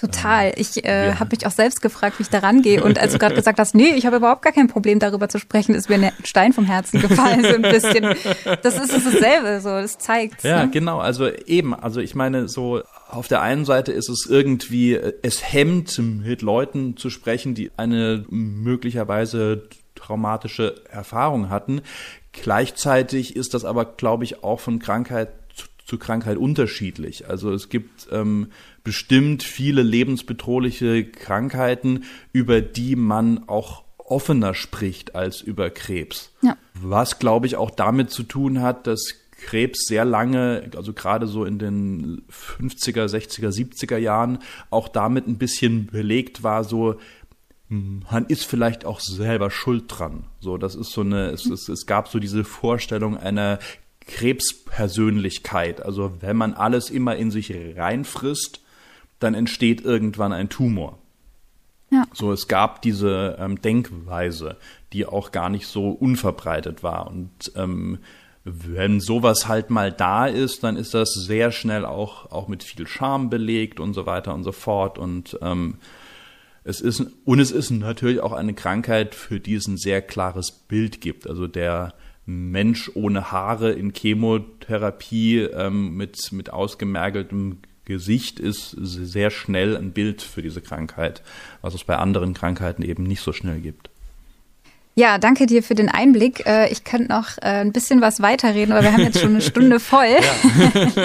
Total. Ich äh, ja. habe mich auch selbst gefragt, wie ich da rangehe. Und als du gerade gesagt hast, nee, ich habe überhaupt gar kein Problem, darüber zu sprechen, ist mir ein Stein vom Herzen (laughs) gefallen, so ein bisschen. Das ist dasselbe, so, das zeigt. Ja, ne? genau. Also eben, also ich meine, so auf der einen Seite ist es irgendwie, es hemmt, mit Leuten zu sprechen, die eine möglicherweise traumatische Erfahrung hatten. Gleichzeitig ist das aber, glaube ich, auch von Krankheit zu Krankheit unterschiedlich. Also es gibt ähm, bestimmt viele lebensbedrohliche Krankheiten, über die man auch offener spricht als über Krebs. Ja. Was, glaube ich, auch damit zu tun hat, dass Krebs sehr lange, also gerade so in den 50er, 60er, 70er Jahren, auch damit ein bisschen belegt war, so, hm, man ist vielleicht auch selber schuld dran. So, das ist so eine, es, es, es gab so diese Vorstellung einer Krebspersönlichkeit. Also wenn man alles immer in sich reinfrisst, dann entsteht irgendwann ein Tumor. Ja. So, es gab diese ähm, Denkweise, die auch gar nicht so unverbreitet war. Und ähm, wenn sowas halt mal da ist, dann ist das sehr schnell auch, auch mit viel Scham belegt und so weiter und so fort. Und ähm, es ist, und es ist natürlich auch eine Krankheit, für die es ein sehr klares Bild gibt. Also der Mensch ohne Haare in Chemotherapie ähm, mit, mit ausgemergeltem Gesicht ist sehr schnell ein Bild für diese Krankheit, was es bei anderen Krankheiten eben nicht so schnell gibt. Ja, danke dir für den Einblick. Äh, ich könnte noch äh, ein bisschen was weiterreden, aber wir haben jetzt schon eine Stunde (laughs) voll. Ja. (laughs)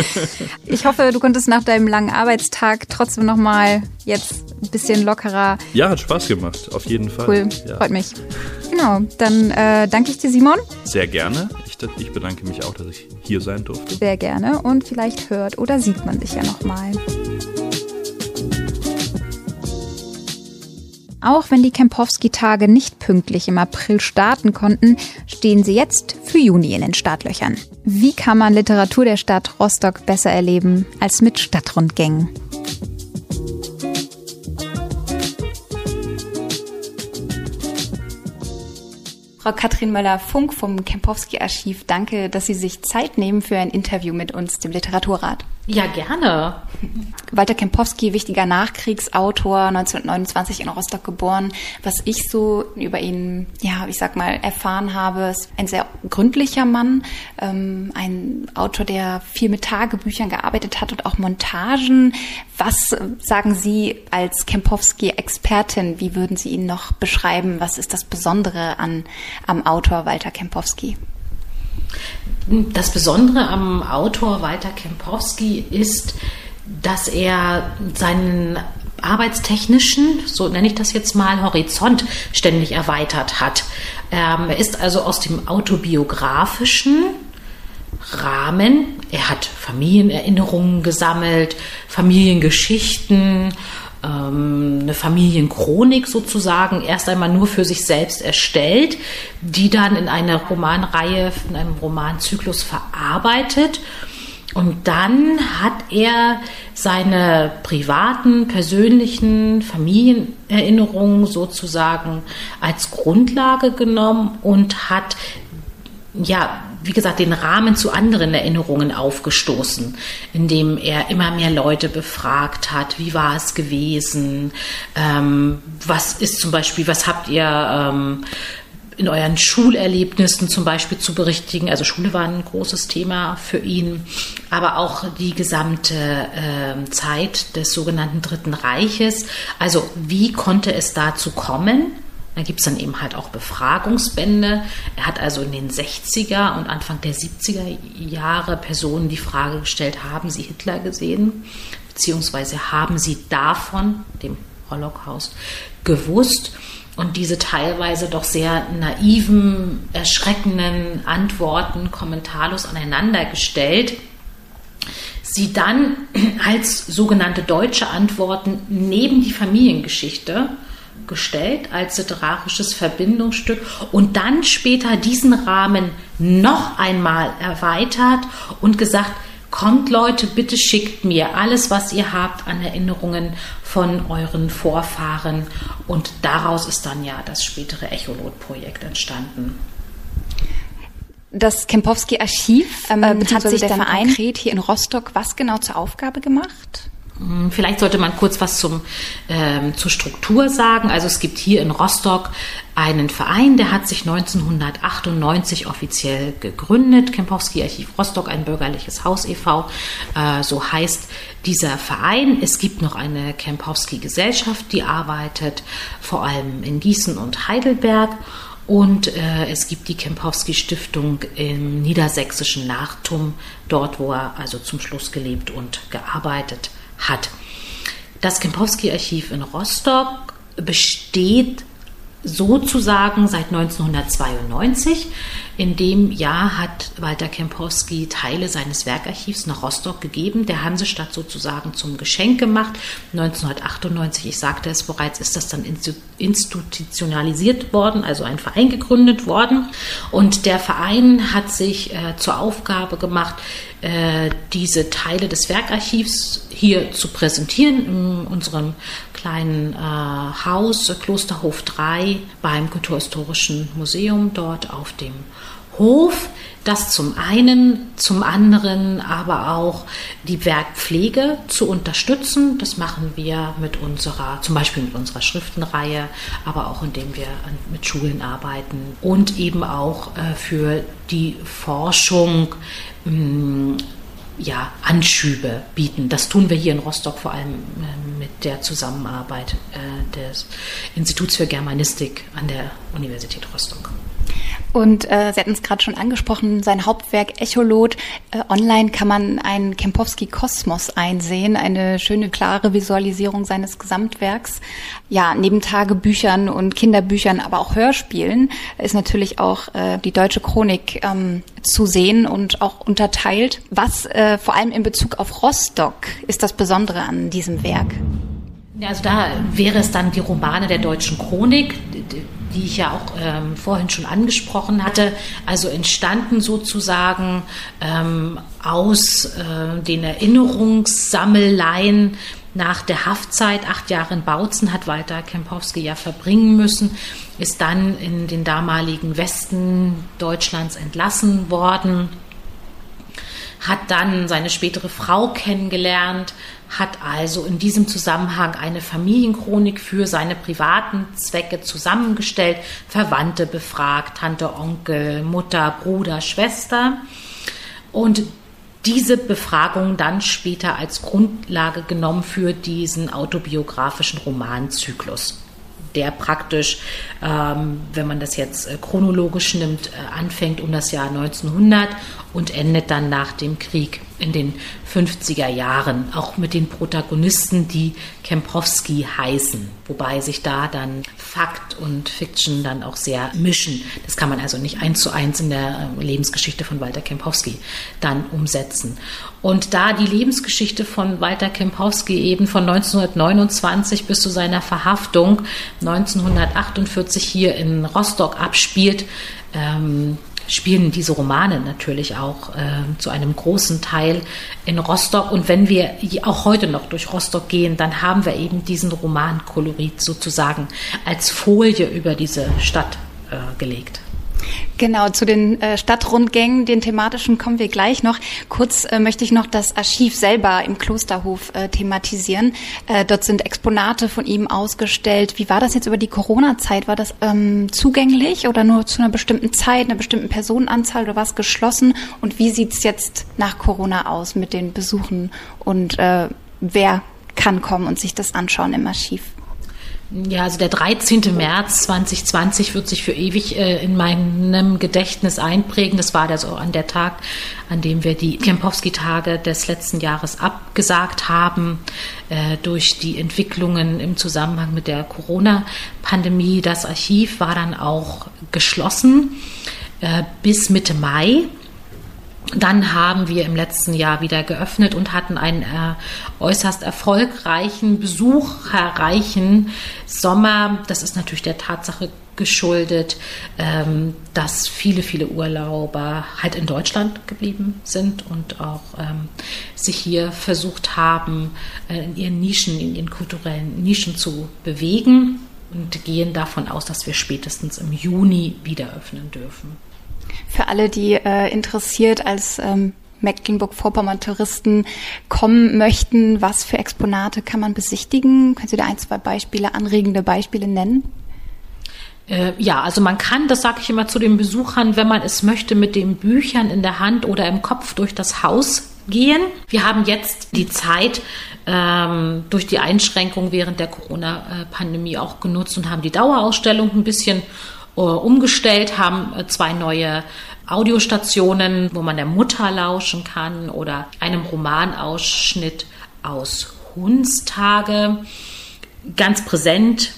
Ich hoffe, du konntest nach deinem langen Arbeitstag trotzdem noch mal jetzt ein bisschen lockerer. Ja, hat Spaß gemacht, auf jeden Fall. Cool, ja. freut mich. Genau, dann äh, danke ich dir, Simon. Sehr gerne. Ich, ich bedanke mich auch, dass ich hier sein durfte. Sehr gerne und vielleicht hört oder sieht man sich ja noch mal. Auch wenn die Kempowski-Tage nicht pünktlich im April starten konnten, stehen sie jetzt für Juni in den Startlöchern. Wie kann man Literatur der Stadt Rostock besser erleben als mit Stadtrundgängen? Frau Katrin Möller-Funk vom Kempowski-Archiv, danke, dass Sie sich Zeit nehmen für ein Interview mit uns, dem Literaturrat. Ja, gerne. Walter Kempowski, wichtiger Nachkriegsautor, 1929 in Rostock geboren. Was ich so über ihn, ja, ich sag mal, erfahren habe, ist ein sehr gründlicher Mann, ähm, ein Autor, der viel mit Tagebüchern gearbeitet hat und auch Montagen. Was sagen Sie als Kempowski-Expertin? Wie würden Sie ihn noch beschreiben? Was ist das Besondere an, am Autor Walter Kempowski? Das Besondere am Autor Walter Kempowski ist, dass er seinen arbeitstechnischen, so nenne ich das jetzt mal, Horizont ständig erweitert hat. Ähm, er ist also aus dem autobiografischen Rahmen, er hat Familienerinnerungen gesammelt, Familiengeschichten ähm, eine Familienchronik sozusagen erst einmal nur für sich selbst erstellt, die dann in einer Romanreihe, in einem Romanzyklus verarbeitet. Und dann hat er seine privaten, persönlichen Familienerinnerungen sozusagen als Grundlage genommen und hat ja wie gesagt, den Rahmen zu anderen Erinnerungen aufgestoßen, indem er immer mehr Leute befragt hat, wie war es gewesen, ähm, was ist zum Beispiel, was habt ihr ähm, in euren Schulerlebnissen zum Beispiel zu berichtigen. Also Schule war ein großes Thema für ihn, aber auch die gesamte äh, Zeit des sogenannten Dritten Reiches. Also wie konnte es dazu kommen? Da gibt es dann eben halt auch Befragungsbände. Er hat also in den 60er und Anfang der 70er Jahre Personen die Frage gestellt, haben sie Hitler gesehen? Beziehungsweise haben sie davon, dem Holocaust, gewusst? Und diese teilweise doch sehr naiven, erschreckenden Antworten kommentarlos aneinandergestellt sie dann (clears throat) als sogenannte deutsche Antworten neben die Familiengeschichte gestellt als literarisches Verbindungsstück und dann später diesen Rahmen noch einmal erweitert und gesagt, kommt Leute, bitte schickt mir alles, was ihr habt an Erinnerungen von euren Vorfahren und daraus ist dann ja das spätere Echolot-Projekt entstanden. Das Kempowski-Archiv ähm, äh, hat sich der Verein konkret hier in Rostock was genau zur Aufgabe gemacht? Hm, vielleicht sollte man kurz was zum, ähm, zur Struktur sagen. Also es gibt hier in Rostock einen Verein, der hat sich 1998 offiziell gegründet, Kempowski Archiv Rostock, ein bürgerliches Haus e.V., äh, so heißt dieser Verein. Es gibt noch eine Kempowski Gesellschaft, die arbeitet vor allem in Gießen und Heidelberg. Und äh, es gibt die Kempowski Stiftung im niedersächsischen Nachtum, dort wo er also zum Schluss gelebt und gearbeitet hat. Das Kempowski Archiv in Rostock besteht sozusagen seit 1992. In dem Jahr hat Walter Kempowski Teile seines Werkarchivs nach Rostock gegeben, der Hansestadt sozusagen zum Geschenk gemacht. 1998, ich sagte es bereits, ist das dann institutionalisiert worden, also ein Verein gegründet worden. Und der Verein hat sich äh, zur Aufgabe gemacht, äh, diese Teile des Werkarchivs hier zu präsentieren in unserem kleinen äh, Haus, Klosterhof 3 beim Kulturhistorischen Museum dort auf dem Hof. Das zum einen, zum anderen aber auch die Werkpflege zu unterstützen. Das machen wir mit unserer, zum Beispiel mit unserer Schriftenreihe, aber auch indem wir mit Schulen arbeiten und eben auch äh, für die Forschung mm, ja, Anschübe bieten. Das tun wir hier in Rostock vor allem äh, mit der Zusammenarbeit äh, des Instituts für Germanistik an der Universität Rostock. Und äh, Sie hatten es gerade schon angesprochen, sein Hauptwerk Echolot. Äh, online kann man einen Kempowski-Kosmos einsehen, eine schöne, klare Visualisierung seines Gesamtwerks. Ja, neben Tagebüchern und Kinderbüchern, aber auch Hörspielen ist natürlich auch äh, die deutsche Chronik ähm, zu sehen und auch unterteilt. Was äh, vor allem in Bezug auf Rostock ist das Besondere an diesem Werk? Ja, also da wäre es dann die Romane der deutschen Chronik, die ich ja auch ähm, vorhin schon angesprochen hatte, also entstanden sozusagen ähm, aus äh, den Erinnerungssammeleien nach der Haftzeit, acht Jahre in Bautzen, hat Walter Kempowski ja verbringen müssen, ist dann in den damaligen Westen Deutschlands entlassen worden, hat dann seine spätere Frau kennengelernt, hat also in diesem Zusammenhang eine Familienchronik für seine privaten Zwecke zusammengestellt, Verwandte befragt, Tante, Onkel, Mutter, Bruder, Schwester. Und diese Befragung dann später als Grundlage genommen für diesen autobiografischen Romanzyklus der praktisch, ähm, wenn man das jetzt äh, chronologisch nimmt, äh, anfängt um das Jahr 1900 und endet dann nach dem Krieg in den 50er Jahren, auch mit den Protagonisten, die Kempowski heißen, wobei sich da dann Fakt und Fiction dann auch sehr mischen. Das kann man also nicht eins zu eins in der äh, Lebensgeschichte von Walter Kempowski dann umsetzen. Und da die Lebensgeschichte von Walter Kempowski eben von 1929 bis zu seiner Verhaftung 1948 hier in Rostock abspielt, ähm, spielen diese Romane natürlich auch äh, zu einem großen Teil in Rostock. Und wenn wir auch heute noch durch Rostock gehen, dann haben wir eben diesen Romankolorit sozusagen als Folie über diese Stadt äh, gelegt. Genau, zu den äh, Stadtrundgängen, den thematischen kommen wir gleich noch. Kurz äh, möchte ich noch das Archiv selber im Klosterhof äh, thematisieren. Dort sind Exponate von ihm ausgestellt. Wie war das jetzt über die Corona-Zeit? War das ähm, zugänglich oder nur zu einer bestimmten Zeit, einer bestimmten Personenanzahl oder war es geschlossen? Und wie sieht's jetzt nach Corona aus mit den Besuchen und wer kann kommen und sich das anschauen im Archiv? Ja, also der 13. März 2020 wird sich für ewig äh, in meinem Gedächtnis einprägen. Das war also an der Tag, an dem wir die Kempowski-Tage des letzten Jahres abgesagt haben äh, durch die Entwicklungen im Zusammenhang mit der Corona-Pandemie. Das Archiv war dann auch geschlossen äh, bis Mitte Mai. Dann haben wir im letzten Jahr wieder geöffnet und hatten einen äh, äußerst erfolgreichen, besucherreichen Sommer. Das ist natürlich der Tatsache geschuldet, ähm, dass viele, viele Urlauber halt in Deutschland geblieben sind und auch ähm, sich hier versucht haben, äh, in ihren Nischen, in ihren kulturellen Nischen zu bewegen und gehen davon aus, dass wir spätestens im Juni wieder öffnen dürfen. Für alle, die äh, interessiert als ähm, Mecklenburg-Vorpommern-Touristen kommen möchten, was für Exponate kann man besichtigen? Können Sie da ein, zwei Beispiele, anregende Beispiele nennen? Äh, ja, also man kann, das sage ich immer zu den Besuchern, wenn man es möchte, mit den Büchern in der Hand oder im Kopf durch das Haus gehen. Wir haben jetzt die Zeit ähm, durch die Einschränkung während der Corona-Pandemie auch genutzt und haben die Dauerausstellung ein bisschen umgestellt, haben äh, zwei neue Audiostationen, wo man der Mutter lauschen kann oder einem Romanausschnitt aus Hundstage. Ganz präsent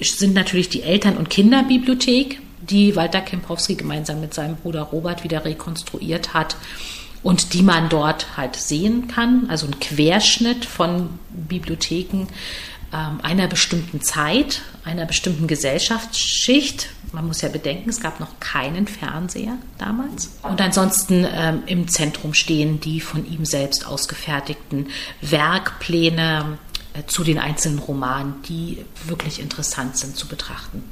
sind natürlich die Eltern- und Kinderbibliothek, die Walter Kempowski gemeinsam mit seinem Bruder Robert wieder rekonstruiert hat und die man dort halt sehen kann. Also ein Querschnitt von Bibliotheken einer bestimmten Zeit, einer bestimmten Gesellschaftsschicht. Man muss ja bedenken, es gab noch keinen Fernseher damals. Und ansonsten ähm, im Zentrum stehen die von ihm selbst ausgefertigten Werkpläne äh, zu den einzelnen Romanen, die wirklich interessant sind zu betrachten.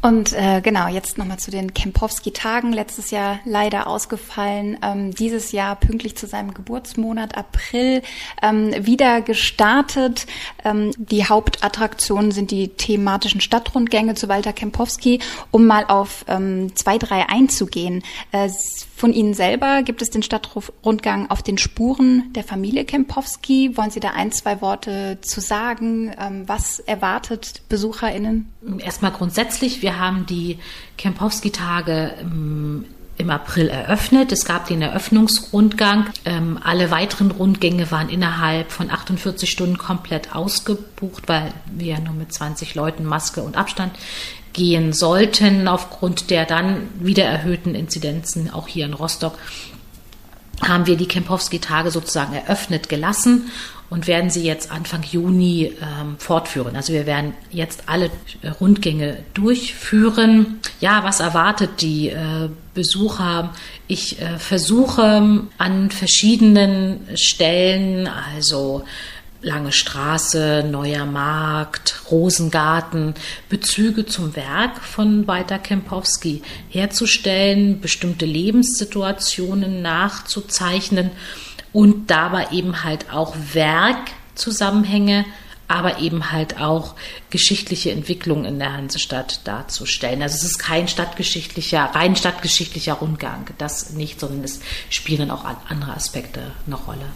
Und äh, genau, jetzt nochmal zu den Kempowski-Tagen. Letztes Jahr leider ausgefallen. Ähm, dieses Jahr pünktlich zu seinem Geburtsmonat April ähm, wieder gestartet. Ähm, die Hauptattraktionen sind die thematischen Stadtrundgänge zu Walter Kempowski, um mal auf ähm, zwei, drei einzugehen. Äh, von Ihnen selber gibt es den Stadtrundgang auf den Spuren der Familie Kempowski. Wollen Sie da ein, zwei Worte zu sagen? Ähm, was erwartet BesucherInnen? Erstmal grundsätzlich, wir haben die Kempowski-Tage ähm, im April eröffnet. Es gab den Eröffnungsrundgang. Ähm, alle weiteren Rundgänge waren innerhalb von 48 Stunden komplett ausgebucht, weil wir nur mit 20 Leuten Maske und Abstand gehen sollten, aufgrund der dann wieder erhöhten Inzidenzen, auch hier in Rostock, haben wir die Kempowski-Tage sozusagen eröffnet gelassen und werden sie jetzt Anfang Juni ähm, fortführen. Also wir werden jetzt alle äh, Rundgänge durchführen. Ja, was erwartet die äh, Besucher? Ich äh, versuche an verschiedenen Stellen, also Lange Straße, Neuer Markt, Rosengarten, Bezüge zum Werk von Walter Kempowski herzustellen, bestimmte Lebenssituationen nachzuzeichnen und dabei eben halt auch Werkzusammenhänge, aber eben halt auch geschichtliche Entwicklungen in der Hansestadt darzustellen. Also es ist kein stadtgeschichtlicher, rein stadtgeschichtlicher Rundgang, das nicht, sondern es spielen auch andere Aspekte eine Rolle.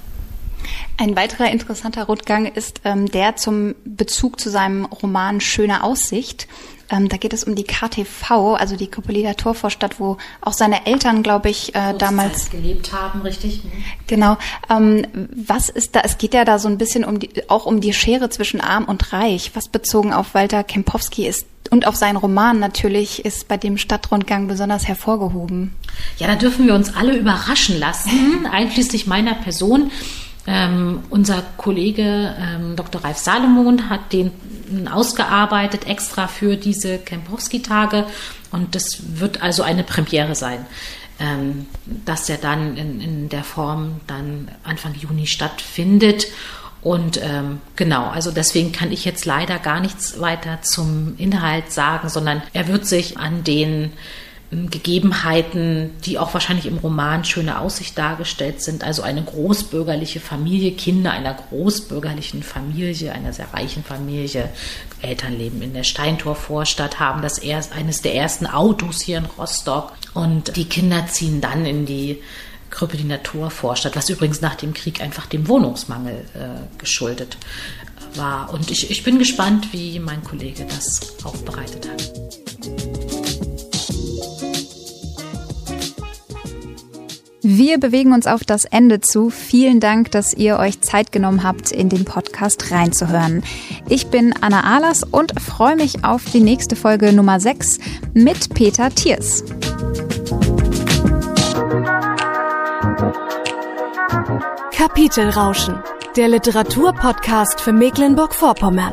Ein weiterer interessanter Rundgang ist ähm, der zum Bezug zu seinem Roman Schöne Aussicht. Ähm, da geht es um die KTV, also die Kropolider Torvorstadt, wo auch seine Eltern, glaube ich, äh, damals gelebt haben, richtig? Mhm. Genau. Ähm, was ist da? Es geht ja da so ein bisschen um die, auch um die Schere zwischen Arm und Reich, was bezogen auf Walter Kempowski ist und auf seinen Roman natürlich ist bei dem Stadtrundgang besonders hervorgehoben. Ja, da dürfen wir uns alle überraschen lassen, einschließlich meiner Person. Ähm, unser Kollege ähm, Dr. Ralf Salomon hat den ausgearbeitet extra für diese Kempowski-Tage und das wird also eine Premiere sein, ähm, dass er dann in, in, der Form dann Anfang Juni stattfindet. Und ähm, genau, also deswegen kann ich jetzt leider gar nichts weiter zum Inhalt sagen, sondern er wird sich an den Gegebenheiten, die auch wahrscheinlich im Roman schöne Aussicht dargestellt sind. Also eine großbürgerliche Familie, Kinder einer großbürgerlichen Familie, einer sehr reichen Familie. Eltern leben in der Steintorvorstadt, haben das erst eines der ersten Autos hier in Rostock und die Kinder ziehen dann in die Kröpeliner Torvorstadt, was übrigens nach dem Krieg einfach dem Wohnungsmangel äh, geschuldet war. Und ich, ich bin gespannt, wie mein Kollege das aufbereitet hat. Wir bewegen uns auf das Ende zu. Vielen Dank, dass ihr euch Zeit genommen habt, in den Podcast reinzuhören. Ich bin Anna Ahlers und freue mich auf die nächste Folge Nummer 6 mit Peter Thiers. Kapitelrauschen, der Literaturpodcast für Mecklenburg-Vorpommern.